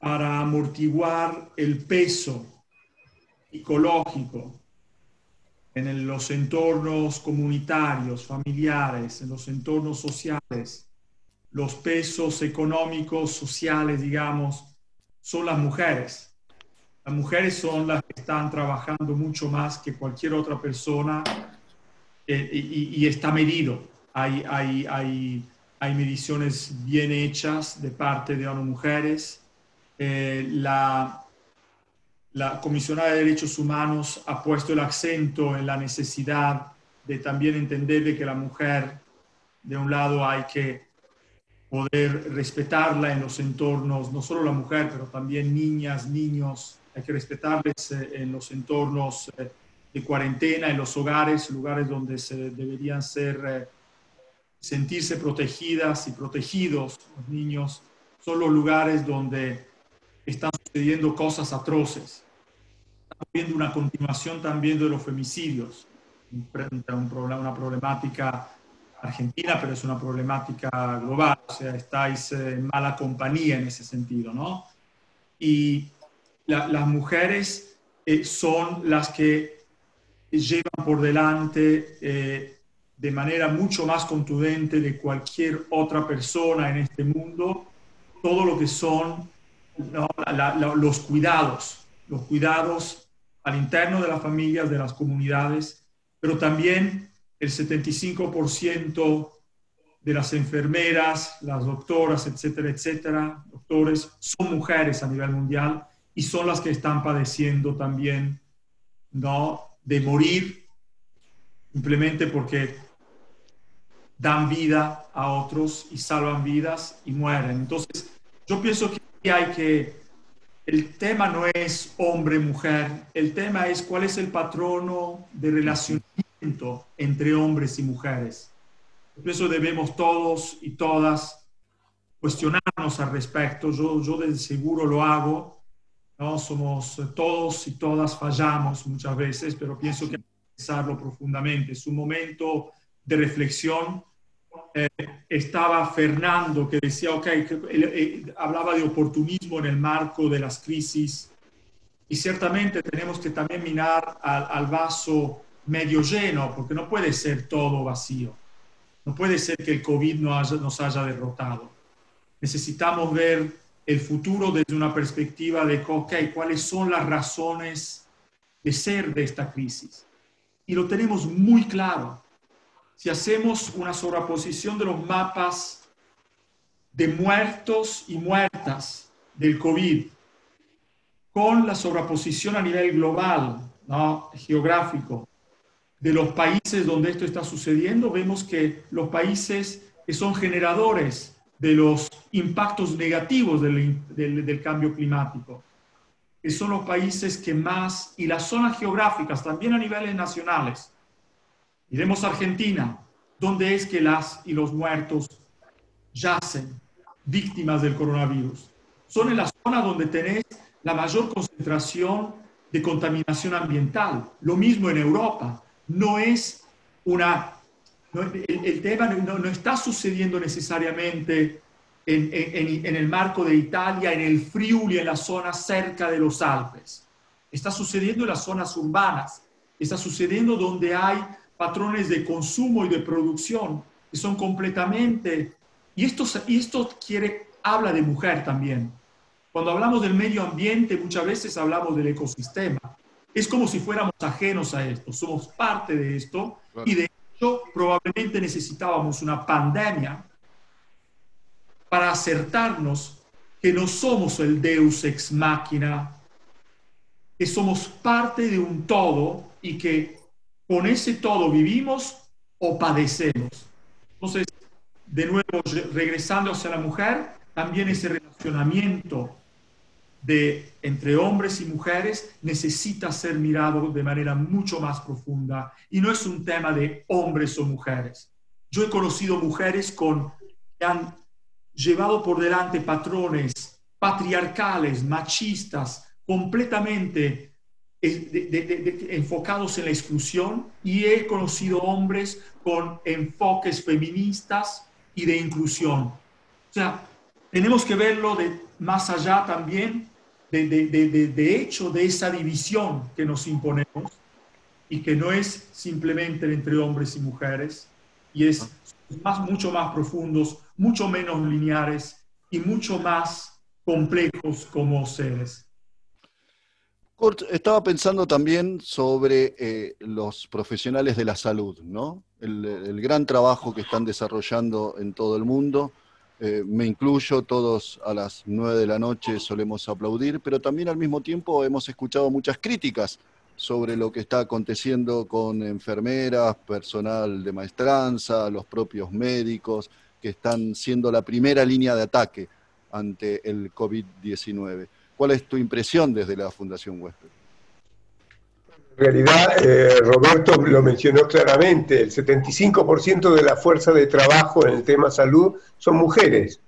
para amortiguar el peso psicológico en los entornos comunitarios, familiares, en los entornos sociales, los pesos económicos, sociales, digamos, son las mujeres. Las mujeres son las que están trabajando mucho más que cualquier otra persona eh, y, está medido. Hay, hay, hay, hay, mediciones bien hechas de parte de las mujeres. Eh, la, la comisionada de derechos humanos ha puesto el acento en la necesidad de también entender de que la mujer, de un lado, hay que poder respetarla en los entornos, no solo la mujer, pero también niñas, niños, hay que respetarles eh, en los entornos eh, de cuarentena, en los hogares, lugares donde se deberían ser, eh, sentirse protegidas y protegidos los niños, son los lugares donde están sucediendo cosas atroces. Estamos viendo una continuación también de los femicidios, una problemática Argentina, pero es una problemática global, o sea, estáis en mala compañía en ese sentido, ¿no? Y las mujeres eh, son las que llevan por delante eh, de manera mucho más contundente de cualquier otra persona en este mundo todo lo que son los cuidados, los cuidados al interno de las familias, de las comunidades, pero también el 75% de las enfermeras, las doctoras, etcétera, etcétera, doctores, son mujeres a nivel mundial y son las que están padeciendo también, ¿no? De morir simplemente porque dan vida a otros y salvan vidas y mueren. Entonces, yo pienso que hay que, el tema no es hombre-mujer, el tema es cuál es el patrono de entre hombres y mujeres. Por eso debemos todos y todas cuestionarnos al respecto. Yo, yo de seguro lo hago. ¿no? Somos todos y todas fallamos muchas veces, pero pienso que hay que pensarlo profundamente. Es un momento de reflexión. Eh, estaba Fernando que decía, ok, eh, hablaba de oportunismo en el marco de las crisis y ciertamente tenemos que también mirar al, al vaso medio lleno, porque no puede ser todo vacío. No puede ser que el COVID no nos haya derrotado. Necesitamos ver el futuro desde una perspectiva de, ok, cuáles son las razones de ser de esta crisis. Y lo tenemos muy claro. Si hacemos una sobreposición de los mapas de muertos y muertas del COVID con la sobreposición a nivel global, ¿no? geográfico, de los países donde esto está sucediendo, vemos que los países que son generadores de los impactos negativos del, cambio climático, que son los países que más, y las zonas geográficas, también a niveles nacionales. Miremos Argentina, donde es que las y los muertos yacen víctimas del coronavirus. Son en la zona donde tenés la mayor concentración de contaminación ambiental. Lo mismo en Europa no es una... el, tema no, está sucediendo necesariamente en, el marco de Italia, en el Friuli, en la zona cerca de los Alpes. Está sucediendo en las zonas urbanas. Está sucediendo donde hay patrones de consumo y de producción que son completamente... Y esto, y esto quiere, habla de mujer también. Cuando hablamos del medio ambiente, muchas veces hablamos del ecosistema. Es como si fuéramos ajenos a esto, somos parte de esto y de hecho probablemente necesitábamos una pandemia para acertarnos que no somos el deus ex machina que somos parte de un todo y que con ese todo vivimos o padecemos. Entonces, de nuevo, regresando hacia la mujer, también ese relacionamiento de entre hombres y mujeres necesita ser mirado de manera mucho más profunda y no es un tema de hombres o mujeres. Yo he conocido mujeres con, que han llevado por delante patrones patriarcales, machistas, completamente eh, enfocados en la exclusión y he conocido hombres con enfoques feministas y de inclusión. O sea, tenemos que verlo de más allá también de, de, de, hecho de esa división que nos imponemos y que no es simplemente entre hombres y mujeres y es más, mucho más profundos, mucho menos lineares y mucho más complejos como seres. Kurt, estaba pensando también sobre eh, los profesionales de la salud, ¿no? El, gran trabajo que están desarrollando en todo el mundo. Eh, me incluyo, todos a las nueve de la noche solemos aplaudir, pero también al mismo tiempo hemos escuchado muchas críticas sobre lo que está aconteciendo con enfermeras, personal de maestranza, los propios médicos, que están siendo la primera línea de ataque ante el COVID-19. ¿Cuál es tu impresión desde la Fundación Huésped? En realidad, eh, Roberto lo mencionó claramente, el 75% de la fuerza de trabajo en el tema salud son mujeres.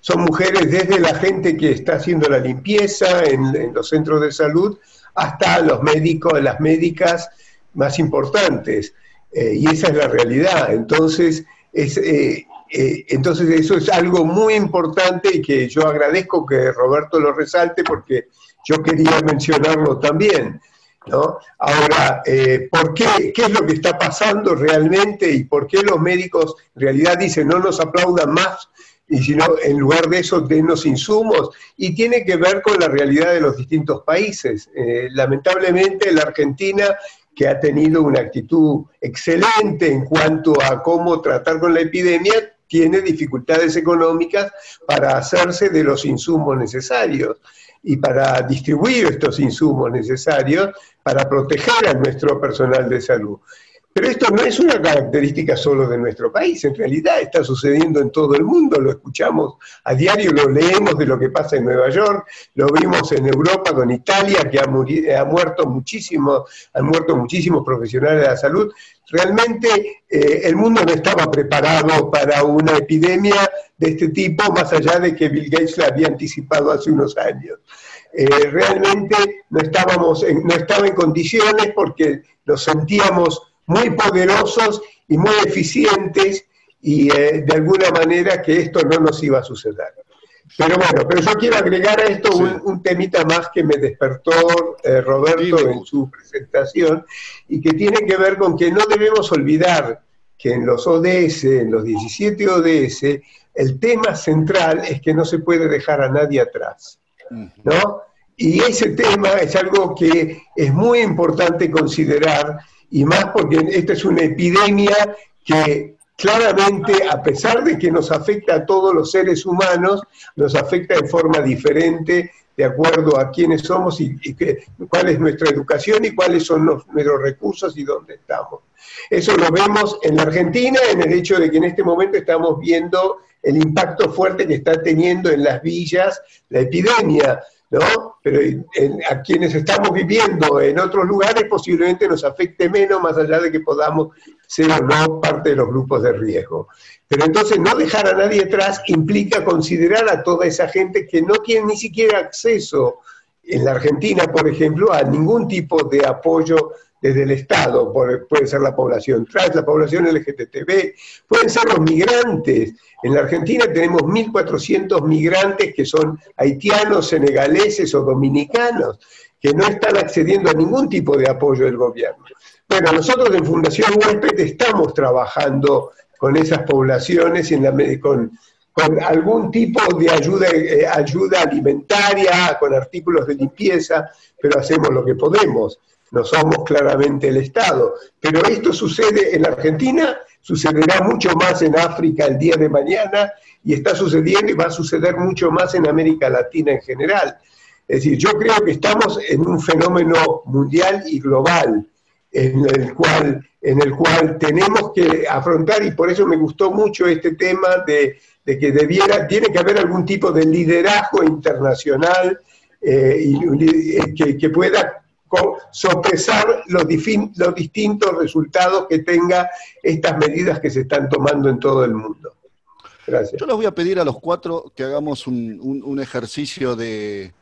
Son mujeres desde la gente que está haciendo la limpieza en, los centros de salud hasta los médicos, las médicas más importantes. Eh, y esa es la realidad. Entonces, es, eh, eh, entonces eso es algo muy importante y que yo agradezco que Roberto lo resalte porque yo quería mencionarlo también. ¿No? Ahora, eh, ¿por qué, ¿qué es lo que está pasando realmente y por qué los médicos en realidad dicen no nos aplaudan más y sino en lugar de eso denos insumos? Y tiene que ver con la realidad de los distintos países. Eh, lamentablemente la Argentina que ha tenido una actitud excelente en cuanto a cómo tratar con la epidemia, tiene dificultades económicas para hacerse de los insumos necesarios y para distribuir estos insumos necesarios para proteger a nuestro personal de salud. Pero esto no es una característica solo de nuestro país, en realidad está sucediendo en todo el mundo, lo escuchamos a diario, lo leemos de lo que pasa en Nueva York, lo vimos en Europa con Italia, que ha, muerto muchísimo, han muerto muchísimos profesionales de la salud. Realmente eh, el mundo no estaba preparado para una epidemia de este tipo, más allá de que Bill Gates la había anticipado hace unos años. Eh, realmente no, estábamos no estaba en condiciones porque nos sentíamos muy poderosos y muy eficientes y eh, de alguna manera que esto no nos iba a suceder. Pero bueno, pero yo quiero agregar a esto un, temita más que me despertó eh, Roberto en su presentación y que tiene que ver con que no debemos olvidar que en los ODS, en los 17 ODS, el tema central es que no se puede dejar a nadie atrás, ¿no? Y ese tema es algo que es muy importante considerar y más porque esta es una epidemia que claramente, a pesar de que nos afecta a todos los seres humanos, nos afecta de forma diferente de acuerdo a quiénes somos y, cuál es nuestra educación y cuáles son nuestros recursos y dónde estamos. Eso lo vemos en la Argentina, en el hecho de que en este momento estamos viendo el impacto fuerte que está teniendo en las villas la epidemia. ¿no? Pero a quienes estamos viviendo en otros lugares posiblemente nos afecte menos, más allá de que podamos ser o no parte de los grupos de riesgo. Pero entonces no dejar a nadie atrás implica considerar a toda esa gente que no tiene ni siquiera acceso en la Argentina, por ejemplo, a ningún tipo de apoyo desde el Estado, puede ser la población trans, la población LGTB, pueden ser los migrantes. En la Argentina tenemos 1.400 migrantes que son haitianos, senegaleses o dominicanos, que no están accediendo a ningún tipo de apoyo del gobierno. Bueno, nosotros en Fundación Huésped estamos trabajando con esas poblaciones en la, con, con algún tipo de ayuda, eh, ayuda alimentaria, con artículos de limpieza, pero hacemos lo que podemos no somos claramente el Estado. Pero esto sucede en la Argentina, sucederá mucho más en África el día de mañana y está sucediendo y va a suceder mucho más en América Latina en general. Es decir, yo creo que estamos en un fenómeno mundial y global en el cual, en el cual tenemos que afrontar, y por eso me gustó mucho este tema de, que debiera, tiene que haber algún tipo de liderazgo internacional eh, que, que, pueda sopesar los, distintos resultados que tenga estas medidas que se están tomando en todo el mundo. Gracias. Yo les voy a pedir a los cuatro que hagamos un ejercicio de,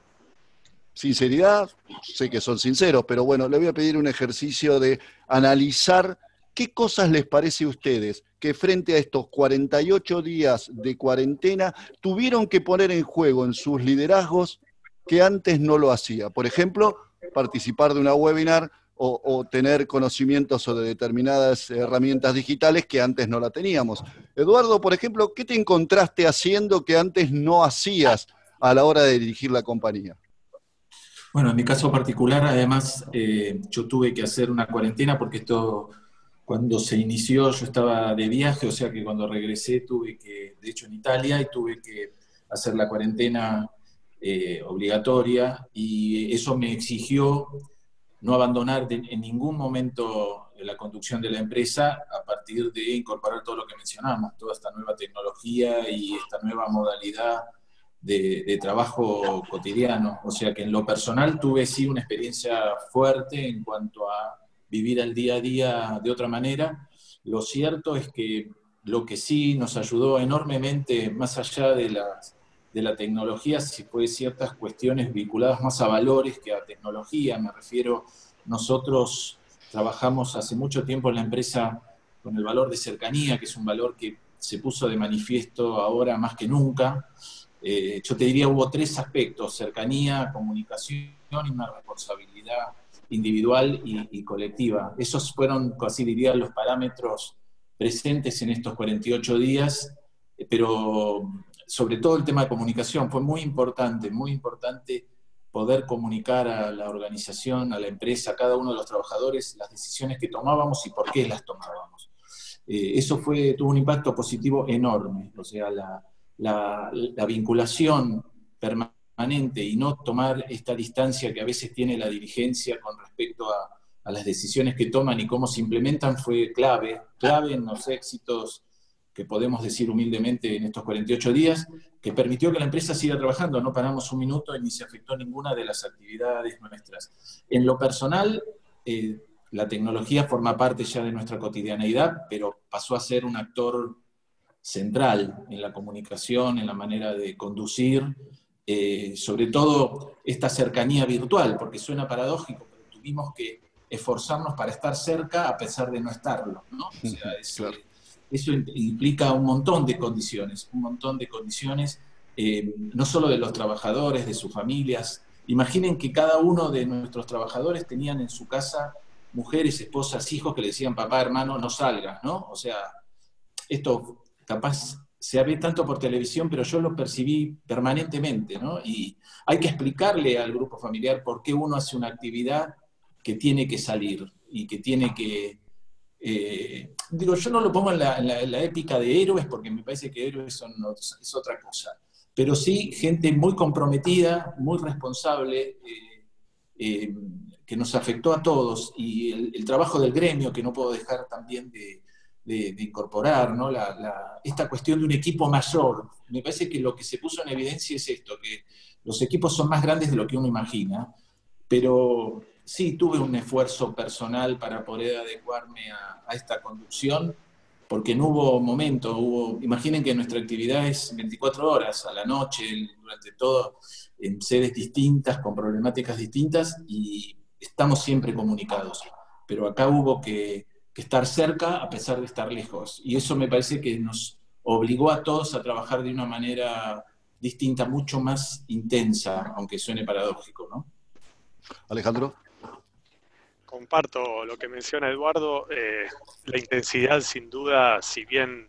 sinceridad, sé que son sinceros, pero bueno, le voy a pedir un ejercicio de analizar qué cosas les parece a ustedes que frente a estos 48 días de cuarentena tuvieron que poner en juego en sus liderazgos que antes no lo hacía. Por ejemplo, participar de una webinar o, tener conocimientos sobre determinadas herramientas digitales que antes no la teníamos. Eduardo, por ejemplo, ¿qué te encontraste haciendo que antes no hacías a la hora de dirigir la compañía? Bueno, en mi caso particular, además, eh, yo tuve que hacer una cuarentena porque esto, cuando se inició, yo estaba de viaje, o sea que cuando regresé tuve que, de hecho en Italia, y tuve que hacer la cuarentena eh, obligatoria, y eso me exigió no abandonar en ningún momento la conducción de la empresa a partir de incorporar todo lo que mencionamos, toda esta nueva tecnología y esta nueva modalidad de, trabajo cotidiano. O sea que en lo personal tuve sí una experiencia fuerte en cuanto a vivir el día a día de otra manera. Lo cierto es que lo que sí nos ayudó enormemente, más allá de, las, de la tecnología, sí fue ciertas cuestiones vinculadas más a valores que a tecnología. Me refiero, nosotros trabajamos hace mucho tiempo en la empresa con el valor de cercanía, que es un valor que se puso de manifiesto ahora más que nunca. Eh, yo te diría hubo tres aspectos, cercanía, comunicación y una responsabilidad individual y, colectiva. Esos fueron, así diría, los parámetros presentes en estos 48 días, eh, pero sobre todo el tema de comunicación fue muy importante, muy importante poder comunicar a la organización, a la empresa, a cada uno de los trabajadores las decisiones que tomábamos y por qué las tomábamos. Eh, eso fue, tuvo un impacto positivo enorme, o sea, la, la, vinculación permanente y no tomar esta distancia que a veces tiene la dirigencia con respecto a, las decisiones que toman y cómo se implementan fue clave, clave en los éxitos que podemos decir humildemente en estos 48 días, que permitió que la empresa siga trabajando, no paramos un minuto y ni se afectó ninguna de las actividades nuestras. En lo personal, eh, la tecnología forma parte ya de nuestra cotidianeidad, pero pasó a ser un actor central en la comunicación, en la manera de conducir, eh, sobre todo esta cercanía virtual, porque suena paradójico, pero tuvimos que esforzarnos para estar cerca a pesar de no estarlo. ¿no? Eso, implica un montón de condiciones, un montón de condiciones, eh, no solo de los trabajadores, de sus familias. Imaginen que cada uno de nuestros trabajadores tenían en su casa mujeres, esposas, hijos que le decían, papá, hermano, no salgas, ¿no? O sea, esto capaz se ve tanto por televisión, pero yo lo percibí permanentemente, ¿no? Y hay que explicarle al grupo familiar por qué uno hace una actividad que tiene que salir y que tiene que... Eh, digo, yo no lo pongo en la, épica de héroes porque me parece que héroes son, es otra cosa, pero sí gente muy comprometida, muy responsable, eh, eh, que nos afectó a todos y el trabajo del gremio, que no puedo dejar también de, de, incorporar, ¿no? esta cuestión de un equipo mayor. Me parece que lo que se puso en evidencia es esto, que los equipos son más grandes de lo que uno imagina, pero sí tuve un esfuerzo personal para poder adecuarme a, esta conducción, porque no hubo momento, hubo, imaginen que nuestra actividad es 24 horas a la noche, durante todo, en sedes distintas, con problemáticas distintas, y estamos siempre comunicados. Pero acá hubo que que estar cerca a pesar de estar lejos. Y eso me parece que nos obligó a todos a trabajar de una manera distinta, mucho más intensa, aunque suene paradójico, ¿no? Alejandro. Comparto lo que menciona Eduardo. Eh, la intensidad, sin duda, si bien,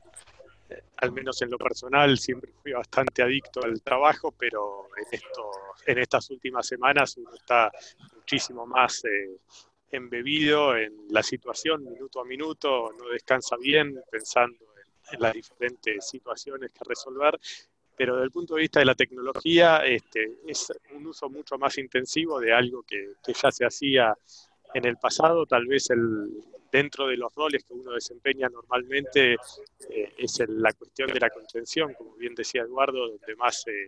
eh, al menos en lo personal, siempre fui bastante adicto al trabajo, pero en, esto, en estas últimas semanas uno está muchísimo más eh, embebido en la situación minuto a minuto, no descansa bien pensando en, las diferentes situaciones que resolver. pero desde el punto de vista de la tecnología este, es un uso mucho más intensivo de algo que, que ya se hacía en el pasado, tal vez el, dentro de los roles que uno desempeña normalmente eh, es la cuestión de la contención, como bien decía Eduardo, donde más eh,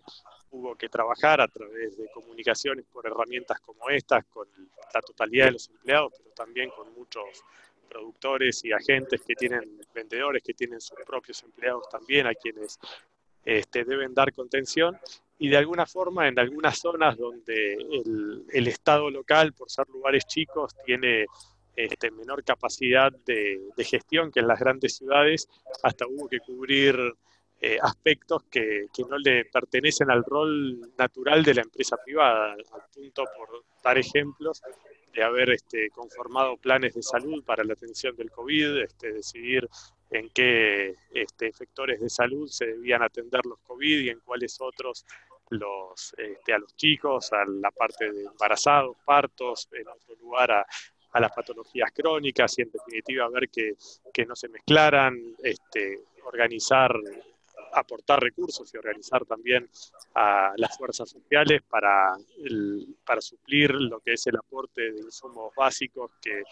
hubo que trabajar a través de comunicaciones por herramientas como estas, con la totalidad de los empleados, pero también con muchos productores y agentes que tienen, vendedores que tienen sus propios empleados también, a quienes este, deben dar contención y de alguna forma en algunas zonas donde el, el Estado local, por ser lugares chicos, tiene este, menor capacidad de, gestión que en las grandes ciudades, hasta hubo que cubrir eh, aspectos que, que, no le pertenecen al rol natural de la empresa privada, al punto, por dar ejemplos, de haber este, conformado planes de salud para la atención del COVID, este, decidir en qué este, efectores de salud se debían atender los COVID y en cuáles otros los, este, a los chicos, a la parte de embarazados, partos, en otro lugar a, a las patologías crónicas y en definitiva ver que, que no se mezclaran, este, organizar, aportar recursos y organizar también a las fuerzas sociales para, para suplir lo que es el aporte de insumos básicos que,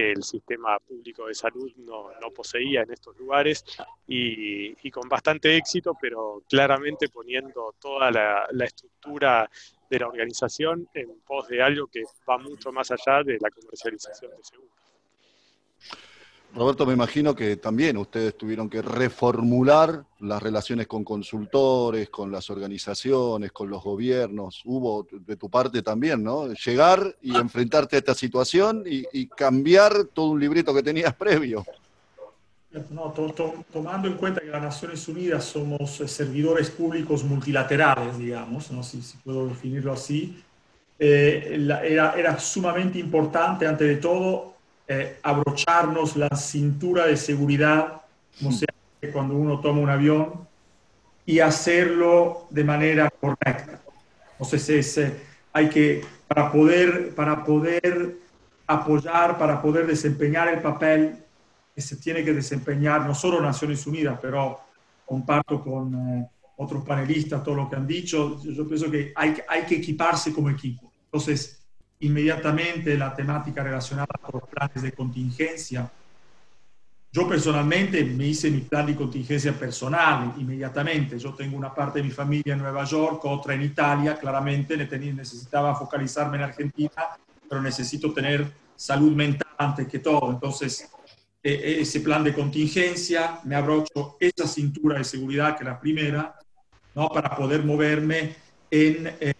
que el sistema público de salud no, poseía en estos lugares y, y, con bastante éxito, pero claramente poniendo toda la, la estructura de la organización en pos de algo que va mucho más allá de la comercialización de seguros. Roberto, me imagino que también ustedes tuvieron que reformular las relaciones con consultores, con las organizaciones, con los gobiernos. Hubo de tu parte también, ¿no? Llegar y enfrentarte a esta situación y, cambiar todo un librito que tenías [laughs] previo. No, to, to, tomando en cuenta que las Naciones Unidas somos eh, servidores públicos multilaterales, digamos, ¿no? si, si puedo definirlo así, eh, era, sumamente importante, ante de todo, eh, abrocharnos la cintura de seguridad, como sea cuando uno toma un avión, y hacerlo de manera correcta. Entonces, es, eh, hay que, para poder, para poder apoyar, para poder desempeñar el papel se tiene que desempeñar, no solo Naciones Unidas, pero comparto con eh, otros panelistas todo lo que han dicho, yo, pienso que hay, hay que equiparse como equipo. Entonces, inmediatamente la temática relacionada con los planes de contingencia. Yo personalmente me hice mi plan de contingencia personal inmediatamente. Yo tengo una parte de mi familia en Nueva York, otra en Italia. Claramente necesitaba focalizarme en Argentina, pero necesito tener salud mental antes que todo. Entonces, eh, ese plan de contingencia, me abrocho esa cintura de seguridad que es la primera, ¿no? para poder moverme en, eh,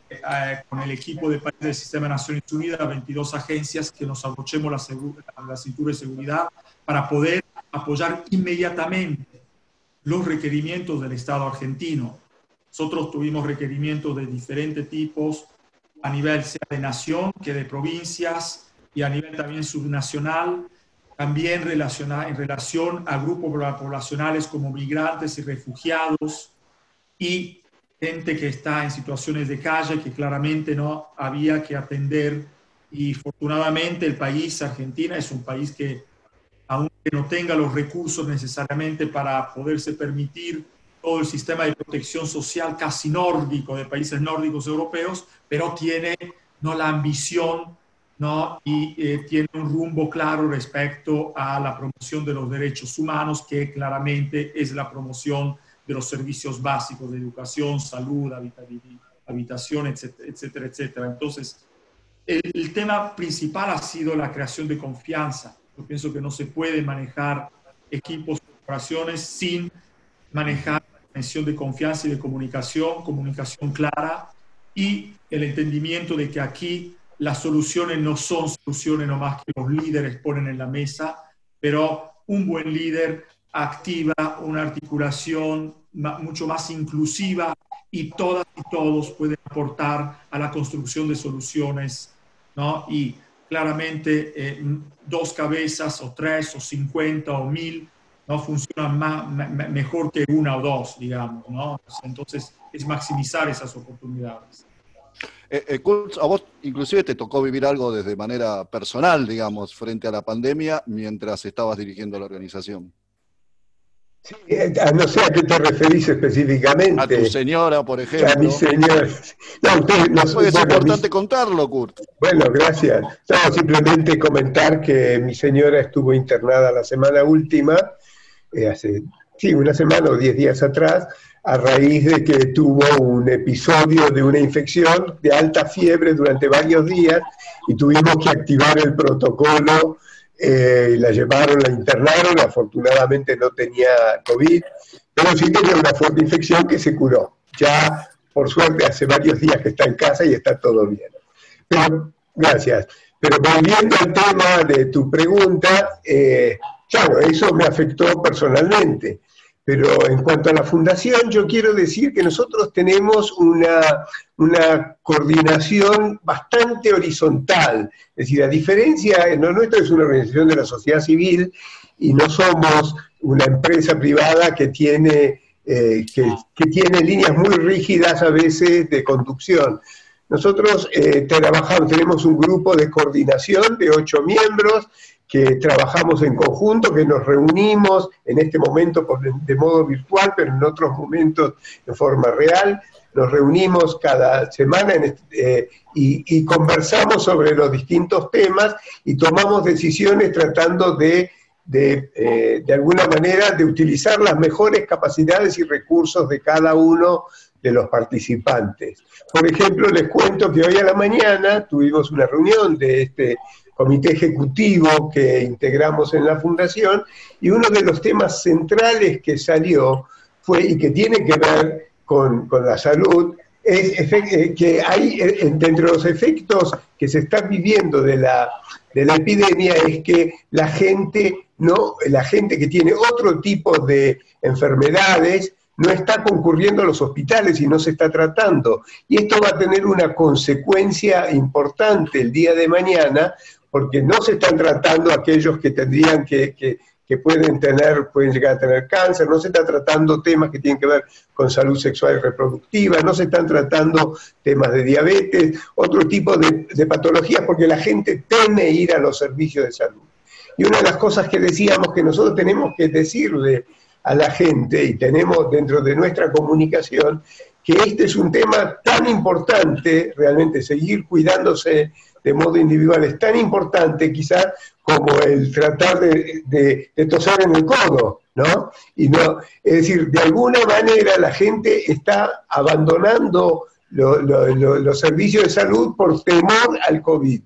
con el equipo de países del Sistema de Naciones Unidas, 22 agencias, que nos abrochemos la, la cintura de seguridad para poder apoyar inmediatamente los requerimientos del Estado argentino. Nosotros tuvimos requerimientos de diferentes tipos a nivel sea de nación que de provincias y a nivel también subnacional también en relación a grupos poblacionales como migrantes y refugiados y gente que está en situaciones de calle que claramente no había que atender y afortunadamente el país, Argentina, es un país que aunque no tenga los recursos necesariamente para poderse permitir todo el sistema de protección social casi nórdico de países nórdicos europeos, pero tiene no la ambición ¿no? y eh, tiene un rumbo claro respecto a la promoción de los derechos humanos, que claramente es la promoción de los servicios básicos de educación, salud, habitación, etcétera, etcétera, etcétera. Entonces, el, el, tema principal ha sido la creación de confianza. Yo pienso que no se puede manejar equipos, corporaciones sin manejar la dimensión de confianza y de comunicación, comunicación clara y el entendimiento de que aquí las soluciones no son soluciones nomás que los líderes ponen en la mesa, pero un buen líder activa una articulación mucho más inclusiva y todas y todos pueden aportar a la construcción de soluciones, ¿no? Y claramente eh, dos cabezas o tres o cincuenta o mil no funcionan más, mejor que una o dos, digamos, ¿no? Entonces es maximizar esas oportunidades. Eh, eh, a vos inclusive te tocó vivir algo desde manera personal, digamos, frente a la pandemia mientras estabas dirigiendo la organización. Sí, eh, no sé a qué te referís específicamente. A tu señora, por ejemplo. A mi señora. No, no, es importante contarlo, Kurt. Bueno, gracias. No, simplemente comentar que mi señora estuvo internada la semana última, eh, hace, sí, una semana o diez días atrás, a raíz de que tuvo un episodio de una infección de alta fiebre durante varios días y tuvimos que activar el protocolo eh, la llevaron, la internaron, afortunadamente no tenía COVID, pero sí tenía una fuerte infección que se curó. Ya, por suerte, hace varios días que está en casa y está todo bien. Pero, gracias. Pero volviendo al tema de tu pregunta, eh, claro, eso me afectó personalmente. Pero en cuanto a la fundación, yo quiero decir que nosotros tenemos una, una coordinación bastante horizontal. Es decir, a diferencia, no, nuestro es una organización de la sociedad civil y no somos una empresa privada que tiene, eh, que, tiene líneas muy rígidas a veces de conducción. Nosotros eh, trabajamos, tenemos un grupo de coordinación de ocho miembros que trabajamos en conjunto, que nos reunimos en este momento de modo virtual, pero en otros momentos de forma real. Nos reunimos cada semana eh, y, conversamos sobre los distintos temas y tomamos decisiones tratando de, de, eh, de alguna manera, de utilizar las mejores capacidades y recursos de cada uno de los participantes. Por ejemplo, les cuento que hoy a la mañana tuvimos una reunión de este comité ejecutivo que integramos en la fundación, y uno de los temas centrales que salió fue, y que tiene que ver con, la salud, es eh, que hay, entre los efectos que se están viviendo de la, de la epidemia, es que la gente, no, la gente que tiene otro tipo de enfermedades, no está concurriendo a los hospitales y no se está tratando. Y esto va a tener una consecuencia importante el día de mañana, porque no se están tratando aquellos que tendrían que, que, pueden tener, pueden llegar a tener cáncer, no se están tratando temas que tienen que ver con salud sexual y reproductiva, no se están tratando temas de diabetes, otro tipo de, de patologías, porque la gente teme ir a los servicios de salud. Y una de las cosas que decíamos que nosotros tenemos que decirle a la gente y tenemos dentro de nuestra comunicación que este es un tema tan importante, realmente seguir cuidándose de modo individual es tan importante quizás como el tratar de, de, toser en el codo, ¿no? Y no, es decir, de alguna manera la gente está abandonando los servicios de salud por temor al COVID.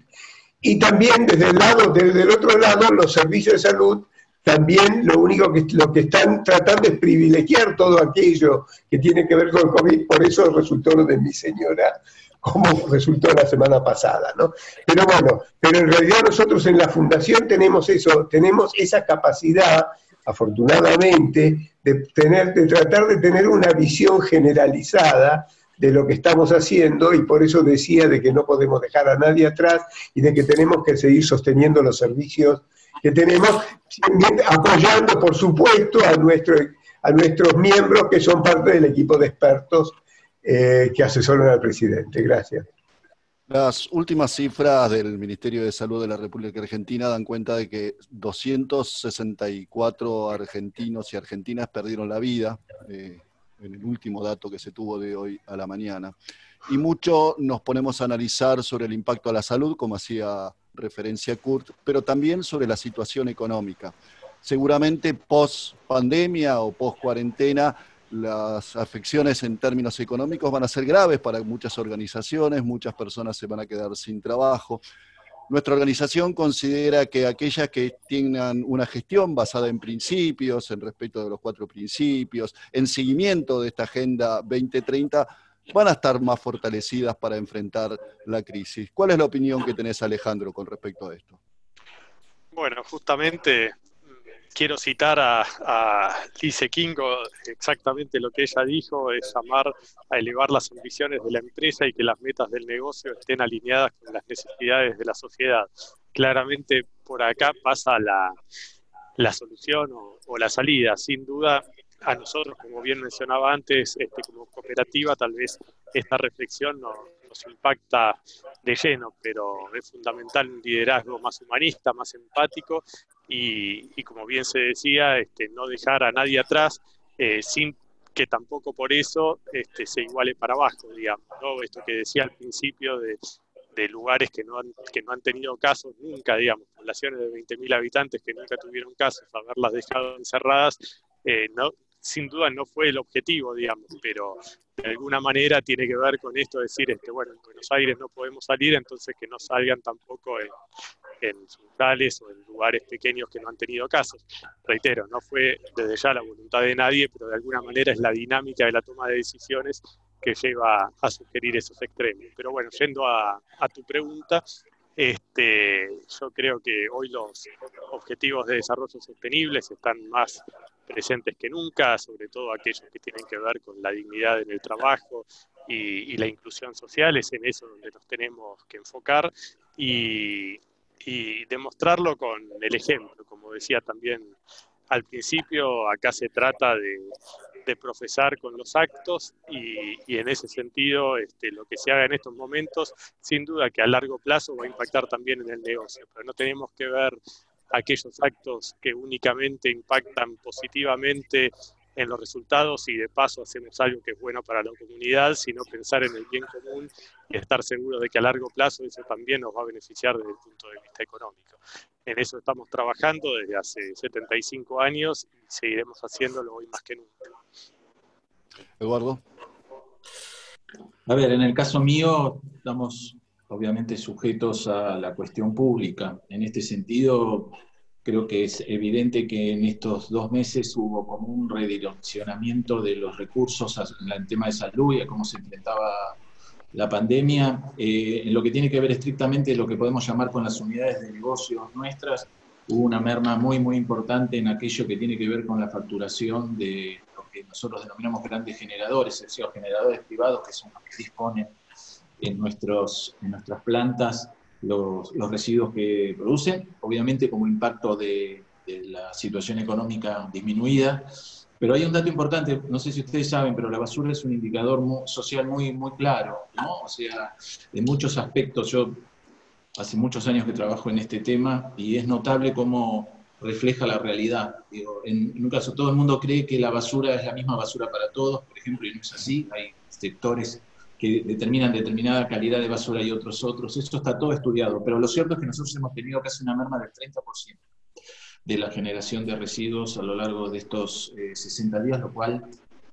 Y también desde el lado, desde el otro lado, los servicios de salud también lo único que lo que están tratando es privilegiar todo aquello que tiene que ver con el COVID, por eso resultó lo de mi señora como resultó la semana pasada, ¿no? Pero bueno, pero en realidad nosotros en la fundación tenemos eso, tenemos esa capacidad, afortunadamente, de tener, de tratar de tener una visión generalizada de lo que estamos haciendo y por eso decía de que no podemos dejar a nadie atrás y de que tenemos que seguir sosteniendo los servicios que tenemos, apoyando por supuesto a, nuestro, a nuestros miembros que son parte del equipo de expertos eh, que asesoran al presidente. Gracias. Las últimas cifras del Ministerio de Salud de la República Argentina dan cuenta de que 264 argentinos y argentinas perdieron la vida, eh, en el último dato que se tuvo de hoy a la mañana. Y mucho nos ponemos a analizar sobre el impacto a la salud, como hacía referencia Kurt, pero también sobre la situación económica. Seguramente post pandemia o post cuarentena las afecciones en términos económicos van a ser graves para muchas organizaciones, muchas personas se van a quedar sin trabajo. Nuestra organización considera que aquellas que tengan una gestión basada en principios, en respeto de los cuatro principios, en seguimiento de esta Agenda 2030, van a estar más fortalecidas para enfrentar la crisis. ¿Cuál es la opinión que tenés, Alejandro, con respecto a esto? Bueno, justamente quiero citar a, a Kingo, exactamente lo que ella dijo es llamar a elevar las ambiciones de la empresa y que las metas del negocio estén alineadas con las necesidades de la sociedad. Claramente por acá pasa la, la solución o, la salida. Sin duda, a nosotros, como bien mencionaba antes, este, como cooperativa, tal vez esta reflexión no, nos impacta de lleno, pero es fundamental un liderazgo más humanista, más empático y, como bien se decía, este, no dejar a nadie atrás eh, sin que tampoco por eso este, se iguale para abajo, digamos, ¿no? Esto que decía al principio de, lugares que no, han, que no han tenido casos nunca, digamos, poblaciones de 20.000 habitantes que nunca tuvieron casos, haberlas dejado encerradas, eh, no, sin duda no fue el objetivo, digamos, pero de alguna manera tiene que ver con esto, decir, este, bueno, en Buenos Aires no podemos salir, entonces que no salgan tampoco en, en o en lugares pequeños que no han tenido casos. Reitero, no fue desde ya la voluntad de nadie, pero de alguna manera es la dinámica de la toma de decisiones que lleva a sugerir esos extremos. Pero bueno, yendo a, tu pregunta, este, yo creo que hoy los objetivos de desarrollo sostenible están más presentes que nunca, sobre todo aquellos que tienen que ver con la dignidad en el trabajo y, la inclusión social, es en eso donde nos tenemos que enfocar y, demostrarlo con el ejemplo. Como decía también al principio, acá se trata de, profesar con los actos y, en ese sentido este, lo que se haga en estos momentos, sin duda que a largo plazo va a impactar también en el negocio, pero no tenemos que ver aquellos actos que únicamente impactan positivamente en los resultados y de paso hacemos algo que es bueno para la comunidad, sino pensar en el bien común y estar seguros de que a largo plazo eso también nos va a beneficiar desde el punto de vista económico. En eso estamos trabajando desde hace 75 años y seguiremos haciéndolo hoy más que nunca. Eduardo. A ver, en el caso mío estamos obviamente sujetos a la cuestión pública. En este sentido, creo que es evidente que en estos dos meses hubo como un redireccionamiento de los recursos en el tema de salud y a cómo se enfrentaba la pandemia. Eh, en lo que tiene que ver estrictamente lo que podemos llamar con las unidades de negocios nuestras, hubo una merma muy, muy importante en aquello que tiene que ver con la facturación de lo que nosotros denominamos grandes generadores, es decir, generadores privados que son los que disponen en, nuestros, en nuestras plantas los, residuos que producen, obviamente como impacto de, la situación económica disminuida. Pero hay un dato importante, no sé si ustedes saben, pero la basura es un indicador social muy, muy claro, ¿no? O sea, en muchos aspectos, yo hace muchos años que trabajo en este tema y es notable cómo refleja la realidad. En, un caso, todo el mundo cree que la basura es la misma basura para todos, por ejemplo, y no es así. Hay sectores que determinan determinada calidad de basura y otros otros. Esto está todo estudiado, pero lo cierto es que nosotros hemos tenido casi una merma del 30% de la generación de residuos a lo largo de estos 60 eh, días, lo cual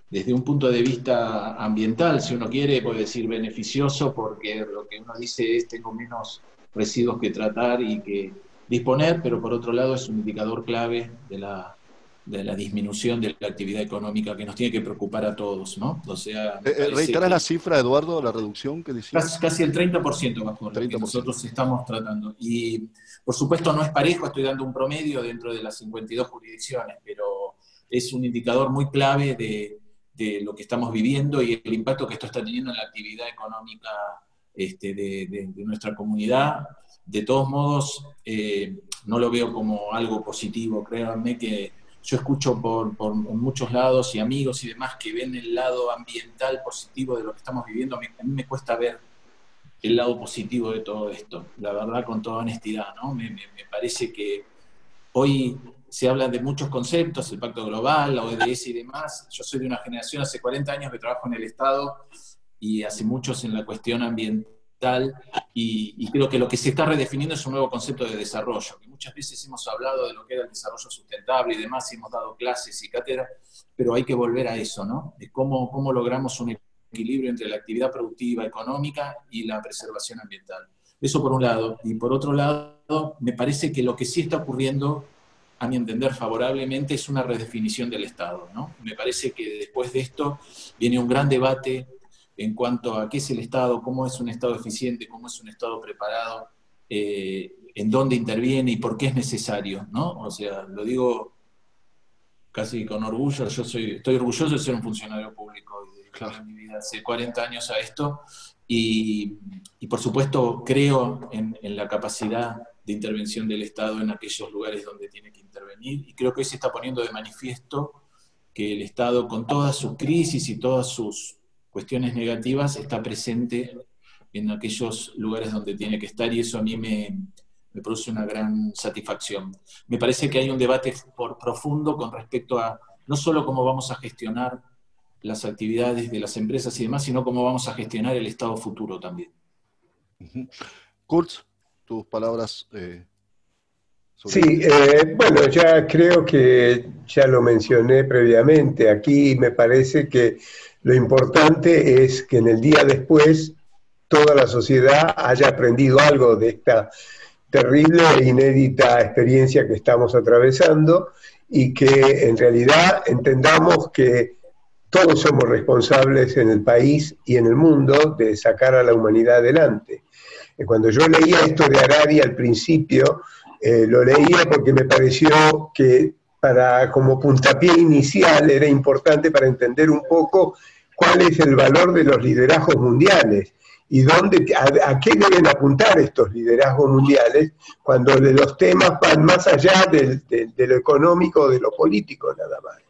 desde un punto de vista ambiental, si uno quiere, puede decir beneficioso, porque lo que uno dice es tengo menos residuos que tratar y que disponer, pero por otro lado es un indicador clave de la de la disminución de la actividad económica que nos tiene que preocupar a todos, ¿no? O sea... Eh, eh la cifra, Eduardo, la reducción que decías? Casi, el 30% bajo lo que nosotros estamos tratando. Y, por supuesto, no es parejo, estoy dando un promedio dentro de las 52 jurisdicciones, pero es un indicador muy clave de, de lo que estamos viviendo y el impacto que esto está teniendo en la actividad económica este, de, de, nuestra comunidad. De todos modos, eh, no lo veo como algo positivo, créanme que yo escucho por, por, muchos lados y amigos y demás que ven el lado ambiental positivo de lo que estamos viviendo. A mí, me cuesta ver el lado positivo de todo esto, la verdad, con toda honestidad, ¿no? Me, parece que hoy se habla de muchos conceptos, el Pacto Global, la ODS y demás. Yo soy de una generación, hace 40 años que trabajo en el Estado y hace muchos en la cuestión ambiental y, creo que lo que se está redefiniendo es un nuevo concepto de desarrollo, que muchas veces hemos hablado de lo que era el desarrollo sustentable y demás, y hemos dado clases y cátedras, pero hay que volver a eso, ¿no? De cómo, cómo logramos un equilibrio entre la actividad productiva, económica y la preservación ambiental. Eso por un lado. Y por otro lado, me parece que lo que sí está ocurriendo, a mi entender favorablemente, es una redefinición del Estado, ¿no? Me parece que después de esto viene un gran debate en cuanto a qué es el Estado, cómo es un Estado eficiente, cómo es un Estado preparado, eh, en dónde interviene y por qué es necesario, ¿no? O sea, lo digo casi con orgullo, yo soy, estoy orgulloso de ser un funcionario público y dedicar mi vida hace 40 años a esto y, por supuesto creo en, en, la capacidad de intervención del Estado en aquellos lugares donde tiene que intervenir y creo que hoy se está poniendo de manifiesto que el Estado con todas sus crisis y todas sus cuestiones negativas está presente en aquellos lugares donde tiene que estar y eso a mí me, me produce una gran satisfacción. Me parece que hay un debate por profundo con respecto a no solo cómo vamos a gestionar las actividades de las empresas y demás, sino cómo vamos a gestionar el Estado futuro también. Kurz, tus palabras. Eh, sí, eh, bueno, ya creo que ya lo mencioné previamente. Aquí me parece que lo importante es que en el día después toda la sociedad haya aprendido algo de esta terrible e inédita experiencia que estamos atravesando y que en realidad entendamos que todos somos responsables en el país y en el mundo de sacar a la humanidad adelante. Eh, cuando yo leía esto de Arari al principio, eh, lo leía porque me pareció que para como puntapié inicial era importante para entender un poco cuál es el valor de los liderazgos mundiales y dónde, a, qué deben apuntar estos liderazgos mundiales cuando los temas van más allá de lo económico de lo político nada más.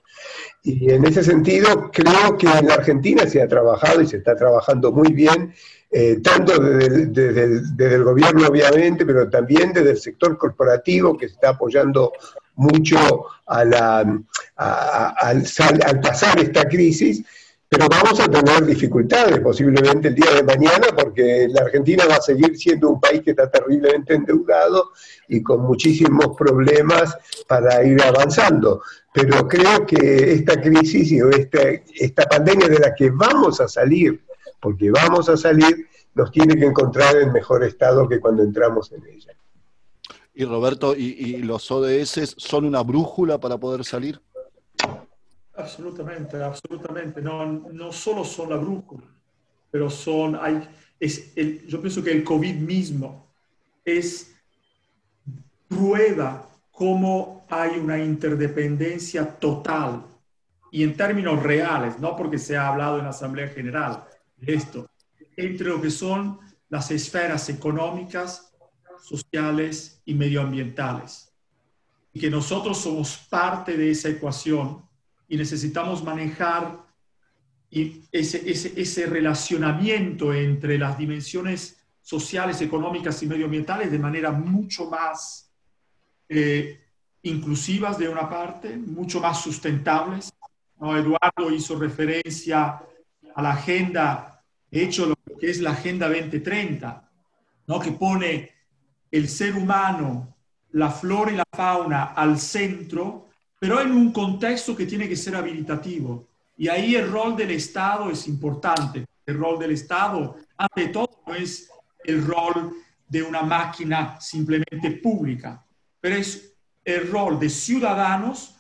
Y en ese sentido, creo que en la Argentina se ha trabajado y se está trabajando muy bien, eh, tanto desde el, gobierno obviamente, pero también desde el sector corporativo que se está apoyando mucho a la, al, al pasar esta crisis pero vamos a tener dificultades posiblemente el día de mañana porque la Argentina va a seguir siendo un país que está terriblemente endeudado y con muchísimos problemas para ir avanzando. Pero creo que esta crisis y esta, esta pandemia de la que vamos a salir, porque vamos a salir, nos tiene que encontrar en mejor estado que cuando entramos en ella. Y Roberto, ¿y, los ODS son una brújula para poder salir? Absolutamente, absolutamente. No, no solo son la brújula, pero son, yo pienso que el COVID mismo es prueba cómo hay una interdependencia total y en términos reales, no porque se ha hablado en la Asamblea General de esto, entre lo que son las esferas económicas, sociales y medioambientales. Y que nosotros somos parte de esa ecuación y necesitamos manejar ese, ese, ese relacionamiento entre las dimensiones sociales, económicas y medioambientales de manera mucho más eh, inclusivas de una parte, mucho más sustentables. ¿no? Eduardo hizo referencia a la agenda, de hecho, lo que es la Agenda 2030, ¿no? que pone el ser humano, la flora y la fauna al centro pero en un contexto que tiene que ser habilitativo. Y ahí el rol del Estado es importante. El rol del Estado, ante todo, no es el rol de una máquina simplemente pública, pero es el rol de ciudadanos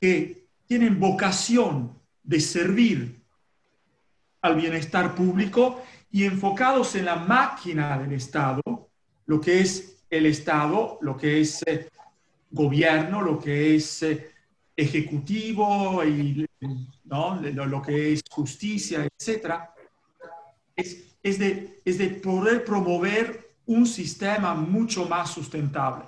que tienen vocación de servir al bienestar público y enfocados en la máquina del Estado, lo que es el Estado, lo que es eh, gobierno, lo que es eh, ejecutivo y ¿no? lo, que es justicia, etcétera, es, es, de, es de poder promover un sistema mucho más sustentable.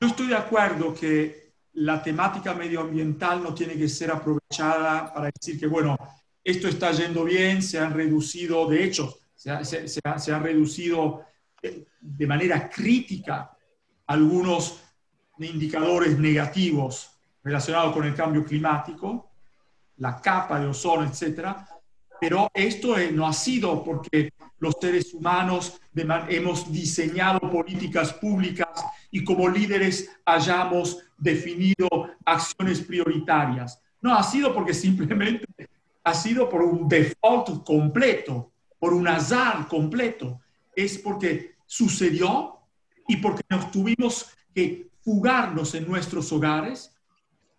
Yo estoy de acuerdo que la temática medioambiental no tiene que ser aprovechada para decir que, bueno, esto está yendo bien, se han reducido, de hecho, se, se, se han reducido de manera crítica algunos indicadores negativos relacionado con el cambio climático, la capa de ozono, etcétera. Pero esto no ha sido porque los seres humanos hemos diseñado políticas públicas y como líderes hayamos definido acciones prioritarias. No, ha sido porque simplemente ha sido por un default completo, por un azar completo. Es porque sucedió y porque nos tuvimos que fugarnos en nuestros hogares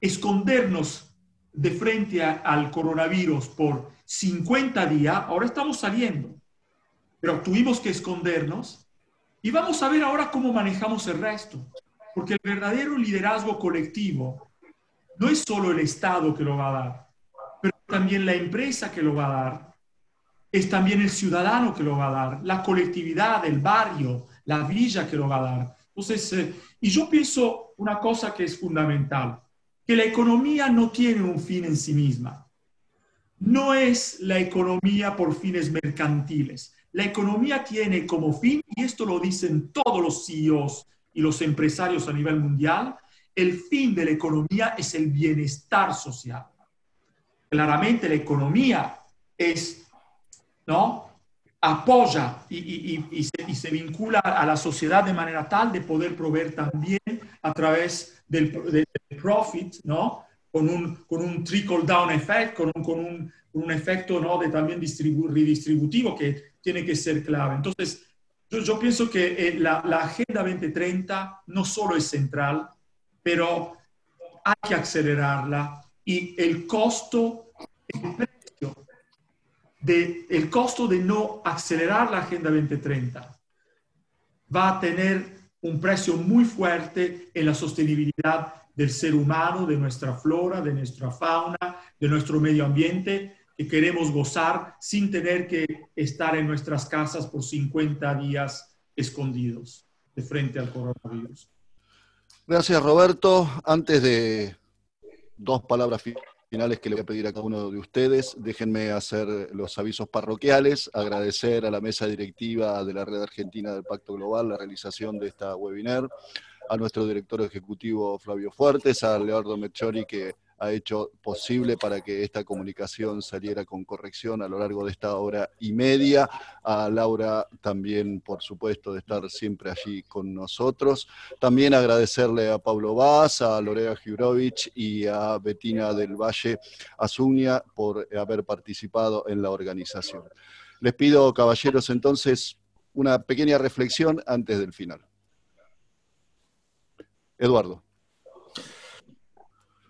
escondernos de frente al coronavirus por 50 días, ahora estamos saliendo, pero tuvimos que escondernos y vamos a ver ahora cómo manejamos el resto, porque el verdadero liderazgo colectivo no es solo el Estado que lo va a dar, pero también la empresa que lo va a dar, es también el ciudadano que lo va a dar, la colectividad, el barrio, la villa que lo va a dar. Entonces, eh, y yo pienso una cosa que es fundamental que la economía no tiene un fin en sí misma. No es la economía por fines mercantiles. La economía tiene como fin, y esto lo dicen todos los CEOs y los empresarios a nivel mundial, el fin de la economía es el bienestar social. Claramente la economía es, ¿no? apoya y, se, vincula a la sociedad de manera tal de poder proveer también a través del, profit, ¿no? Con un, con un trickle down effect, con un, con un, un efecto ¿no? de también redistributivo que tiene que ser clave. Entonces, yo, pienso que eh, la, la, Agenda 2030 no solo es central, pero hay que acelerarla y el costo, precio de, costo de no acelerar la Agenda 2030 va a tener un precio muy fuerte en la sostenibilidad del ser humano, de nuestra flora, de nuestra fauna, de nuestro medio ambiente, que queremos gozar sin tener que estar en nuestras casas por 50 días escondidos de frente al coronavirus. Gracias, Roberto. Antes de dos palabras finales que le voy a pedir a cada uno de ustedes, déjenme hacer los avisos parroquiales, agradecer a la mesa directiva de la Red Argentina del Pacto Global la realización de esta webinar, a nuestro director ejecutivo Flavio Fuertes, a Leonardo Mechori que ha hecho posible para que esta comunicación saliera con corrección a lo largo de esta hora y media. A Laura también, por supuesto, de estar siempre allí con nosotros. También agradecerle a Pablo Vaz, a Lorea Jurovich y a Betina del Valle Azuña por haber participado en la organización. Les pido, caballeros, entonces, una pequeña reflexión antes del final. Eduardo.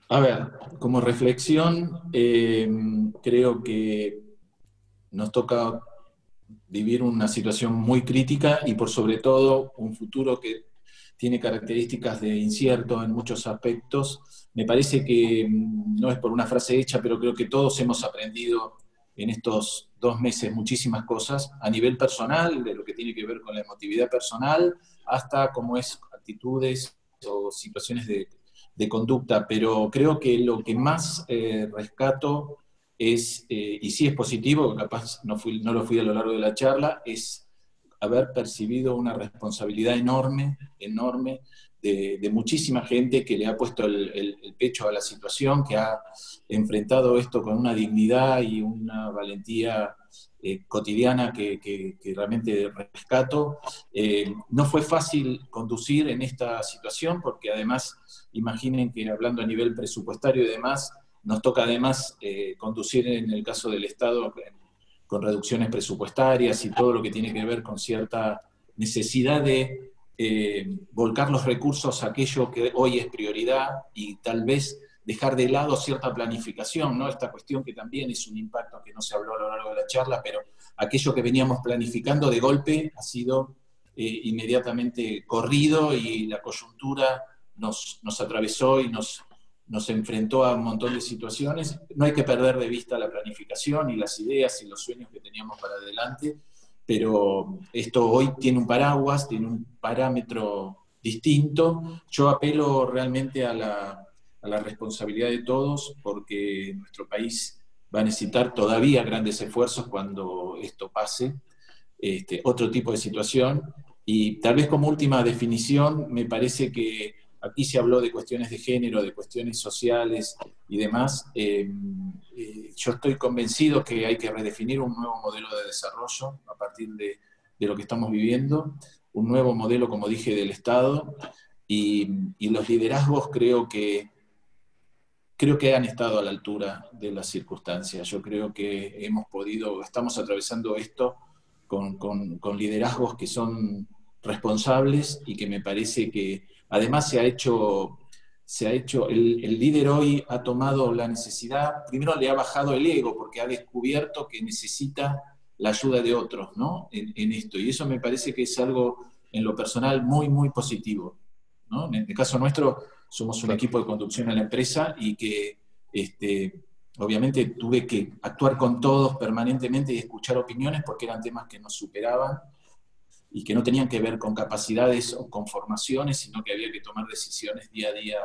A ver, como reflexión, eh, creo que nos toca vivir una situación muy crítica y por sobre todo un futuro que tiene características de incierto en muchos aspectos. Me parece que mm, no es por una frase hecha, pero creo que todos hemos aprendido en estos dos meses muchísimas cosas a nivel personal, de lo que tiene que ver con la emotividad personal, hasta cómo es actitudes o situaciones de de conducta, pero creo que lo que más eh, rescato es, eh, y sí es positivo, capaz no, lo fui a lo largo de la charla, es haber percibido una responsabilidad enorme, enorme, de, muchísima gente que le ha puesto el, pecho a la situación, que ha enfrentado esto con una dignidad y una valentía eh, cotidiana que, realmente rescato. no fue fácil conducir en esta situación porque además Imaginen que hablando a nivel presupuestario y demás, nos toca además eh, conducir en el caso del Estado con reducciones presupuestarias y todo lo que tiene que ver con cierta necesidad de eh, volcar los recursos a aquello que hoy es prioridad y tal vez dejar de lado cierta planificación, ¿no? Esta cuestión que también es un impacto que no se habló a lo largo de la charla, pero aquello que veníamos planificando de golpe ha sido eh, inmediatamente corrido y la coyuntura nos, atravesó y nos, nos enfrentó a un montón de situaciones. No hay que perder de vista la planificación y las ideas y los sueños que teníamos para adelante, pero esto hoy tiene un paraguas, tiene un parámetro distinto. Yo apelo realmente a la, a la responsabilidad de todos porque nuestro país va a necesitar todavía grandes esfuerzos cuando esto pase, este, otro tipo de situación. Y tal vez como última definición, me parece que Aquí se habló de cuestiones de género, de cuestiones sociales y demás. Eh, eh, yo estoy convencido que hay que redefinir un nuevo modelo de desarrollo a partir de, lo que estamos viviendo, un nuevo modelo, como dije, del Estado, y, los liderazgos creo que, creo que han estado a la altura de las circunstancias. Yo creo que hemos podido, estamos atravesando esto con, con liderazgos que son responsables y que me parece que Además se ha hecho, se ha hecho el, líder hoy ha tomado la necesidad, primero le ha bajado el ego porque ha descubierto que necesita la ayuda de otros ¿no? en, esto. Y eso me parece que es algo en lo personal muy, muy positivo. ¿no? En el caso nuestro, somos un equipo de conducción en la empresa y que este, obviamente tuve que actuar con todos permanentemente y escuchar opiniones porque eran temas que nos superaban y que no tenían que ver con capacidades o con formaciones, sino que había que tomar decisiones día a día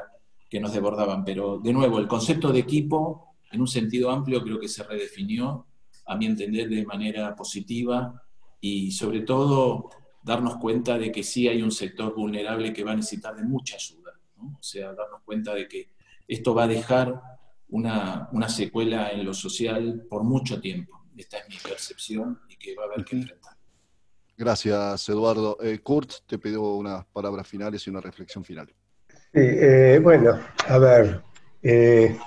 que nos desbordaban. Pero de nuevo, el concepto de equipo, en un sentido amplio, creo que se redefinió, a mi entender, de manera positiva y sobre todo darnos cuenta de que sí hay un sector vulnerable que va a necesitar de mucha ayuda. O sea, darnos cuenta de que esto va a dejar una, una, secuela en lo social por mucho tiempo. Esta es mi percepción y que va a haber que enfrentar. Gracias, Eduardo. Eh, Kurt te pido unas palabras finales y una reflexión final. Eh, bueno, a ver, eh,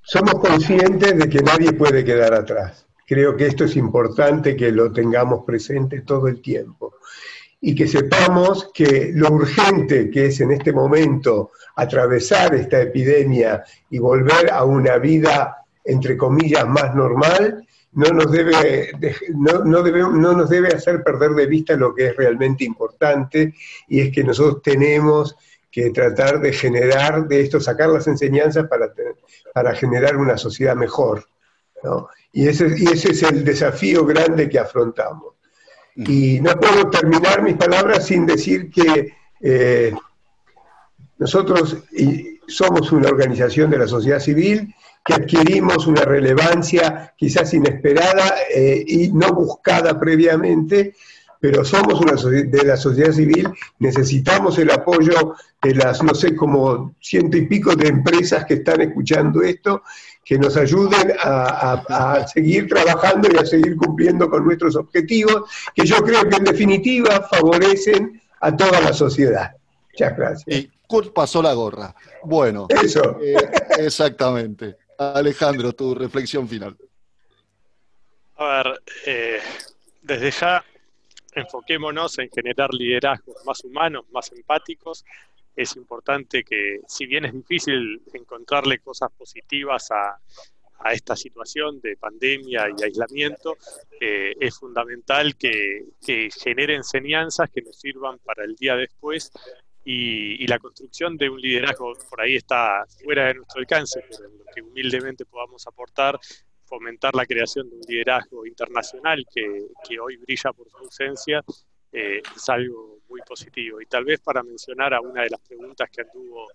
somos conscientes de que nadie puede quedar atrás. Creo que esto es importante que lo tengamos presente todo el tiempo y que sepamos que lo urgente que es en este momento atravesar esta epidemia y volver a una vida, entre comillas, más normal, no nos debe, no, no, no nos debe hacer perder de vista lo que es realmente importante y es que nosotros tenemos que tratar de generar de esto, sacar las enseñanzas para, para generar una sociedad mejor. Y, ese, y ese es el desafío grande que afrontamos. Y no puedo terminar mis palabras sin decir que eh, nosotros somos una organización de la sociedad civil que adquirimos una relevancia quizás inesperada eh, y no buscada previamente, pero somos una de la sociedad civil, necesitamos el apoyo de las, no sé, como ciento y pico de empresas que están escuchando esto, que nos ayuden a, seguir trabajando y a seguir cumpliendo con nuestros objetivos, que yo creo que en definitiva favorecen a toda la sociedad. Muchas gracias. Y Kurt pasó la gorra. Bueno. Eso. Eh, exactamente. Alejandro, tu reflexión final. A ver, eh, desde ya enfoquémonos en generar liderazgos más humanos, más empáticos. Es importante que, si bien es difícil encontrarle cosas positivas a, esta situación de pandemia y aislamiento, eh, es fundamental que, genere enseñanzas que nos sirvan para el día después y, la construcción de un liderazgo por ahí está fuera de nuestro alcance, pero en lo que humildemente podamos aportar fomentar la creación de un liderazgo internacional que, que hoy brilla por su ausencia eh, es algo muy positivo. Y tal vez para mencionar a una de las preguntas que anduvo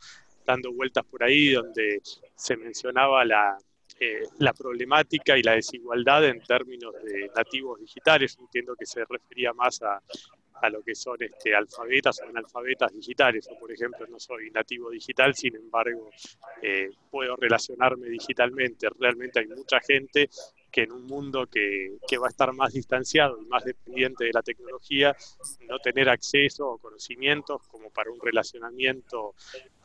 dando vueltas por ahí, donde se mencionaba la, eh, la problemática y la desigualdad en términos de nativos digitales, entiendo que se refería más a, a lo que son este, alfabetas o analfabetas digitales. Yo, por ejemplo, no soy nativo digital, sin embargo, eh, puedo relacionarme digitalmente. Realmente hay mucha gente que en un mundo que, que, va a estar más distanciado y más dependiente de la tecnología, no tener acceso o conocimientos como para un relacionamiento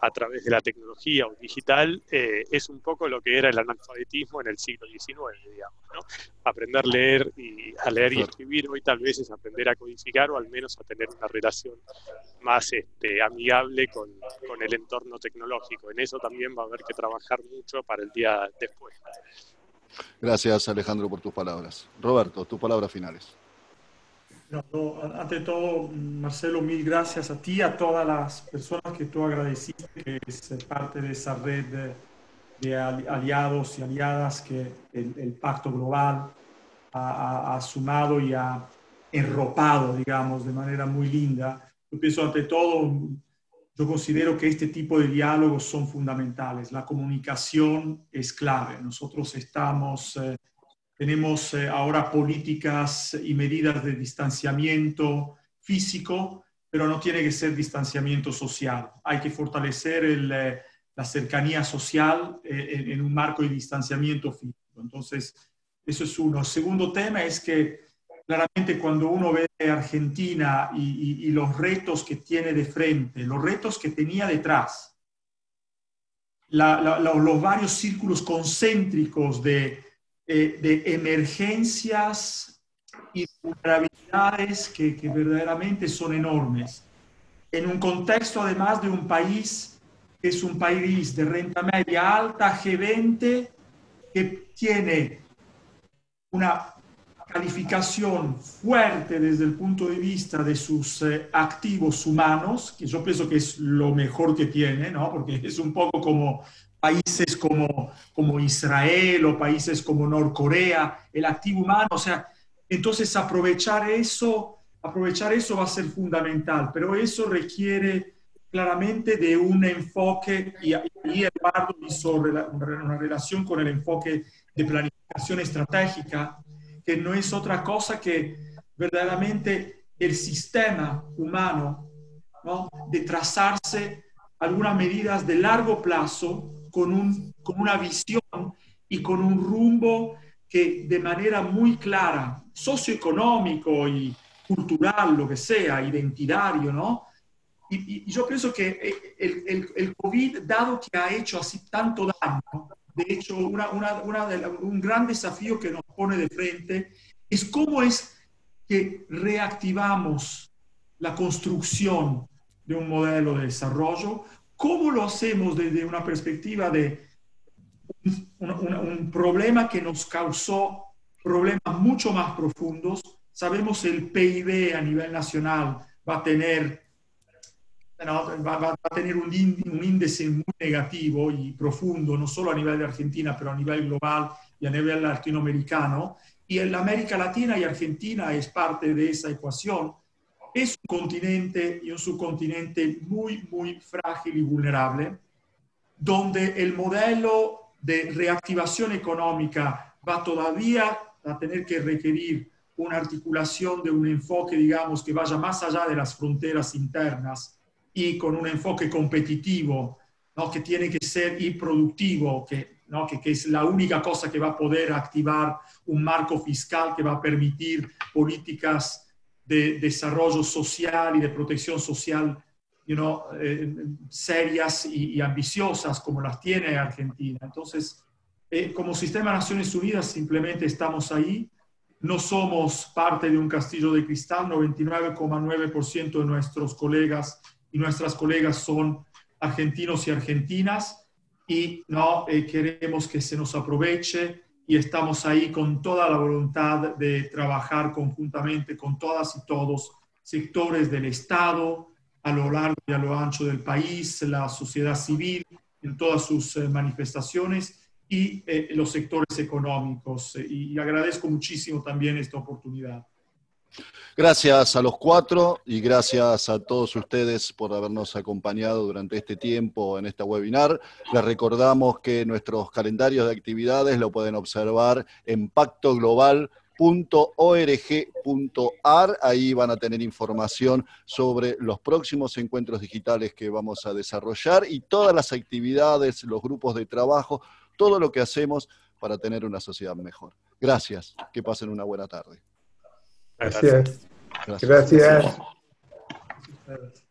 a través de la tecnología o digital, eh, es un poco lo que era el analfabetismo en el siglo XIX, digamos. ¿no? Aprender a leer y, a leer y escribir hoy tal vez es aprender a codificar o al menos a tener una relación más este, amigable con, con el entorno tecnológico. En eso también va a haber que trabajar mucho para el día después. Gracias Alejandro por tus palabras. Roberto, tus palabras finales. ante todo, Marcelo, mil gracias a ti, a todas las personas que tú agradeciste, que es parte de esa red de, aliados y aliadas que el, Pacto Global ha, ha, sumado y ha enropado, digamos, de manera muy linda. Yo pienso, ante todo, yo considero que este tipo de diálogos son fundamentales. La comunicación es clave. Nosotros estamos, eh, tenemos eh, ahora políticas y medidas de distanciamiento físico, pero no tiene que ser distanciamiento social. Hay que fortalecer eh, la cercanía social en, en un marco de distanciamiento físico. Entonces, eso es uno. El segundo tema es que claramente cuando uno ve Argentina y, los retos que tiene de frente, los retos que tenía detrás, los varios círculos concéntricos de, eh, de emergencias y vulnerabilidades que, que verdaderamente son enormes. En un contexto además de un país que es un país de renta media alta, G20, que tiene una calificación fuerte desde el punto de vista de sus eh, activos humanos, que yo pienso que es lo mejor que tiene, ¿no? porque es un poco como países como, como Israel o países como Norcorea, el activo humano, o sea, entonces aprovechar eso, aprovechar eso va a ser fundamental, pero eso requiere claramente de un enfoque, y ahí Eduardo hizo una relación con el enfoque de planificación estratégica, que no es otra cosa que verdaderamente del sistema humano, ¿no? de trazarse algunas medidas de largo plazo con, un, con una visión y con un rumbo que de manera muy clara, socioeconómico y cultural, lo que sea, identitario, ¿no? Y, yo pienso que el, el, el, COVID, dado que ha hecho así tanto daño, de hecho, un gran desafío que nos pone de frente es cómo es que reactivamos la construcción de un modelo de desarrollo, cómo lo hacemos desde una perspectiva de un, un problema que nos causó problemas mucho más profundos. Sabemos el PIB a nivel nacional va a tener va, a tener un, índice muy negativo y profundo, no solo a nivel de Argentina, pero a nivel global y a nivel latinoamericano. Y en la América Latina y Argentina es parte de esa ecuación. Es un continente y un subcontinente muy, muy frágil y vulnerable, donde el modelo de reactivación económica va todavía a tener que requerir una articulación de un enfoque, digamos, que vaya más allá de las fronteras internas y con un enfoque competitivo, ¿no? que tiene que ser y productivo, que, ¿no? que, que, es la única cosa que va a poder activar un marco fiscal que va a permitir políticas de desarrollo social y de protección social you know, eh, serias y, ambiciosas como las tiene Argentina. Entonces, eh, como sistema de Naciones Unidas simplemente estamos ahí, no somos parte de un castillo de cristal, 99,9% de nuestros colegas y nuestras colegas son argentinos y argentinas y no eh, queremos que se nos aproveche y estamos ahí con toda la voluntad de trabajar conjuntamente con todas y todos sectores del Estado a lo largo y a lo ancho del país, la sociedad civil en todas sus eh, manifestaciones y eh, los sectores económicos. y agradezco muchísimo también esta oportunidad. Gracias a los cuatro y gracias a todos ustedes por habernos acompañado durante este tiempo en esta webinar. Les recordamos que nuestros calendarios de actividades lo pueden observar en pactoglobal.org.ar. Ahí van a tener información sobre los próximos encuentros digitales que vamos a desarrollar y todas las actividades, los grupos de trabajo, todo lo que hacemos para tener una sociedad mejor. Gracias. Que pasen una buena tarde. Gracias. Gracias. Gracias.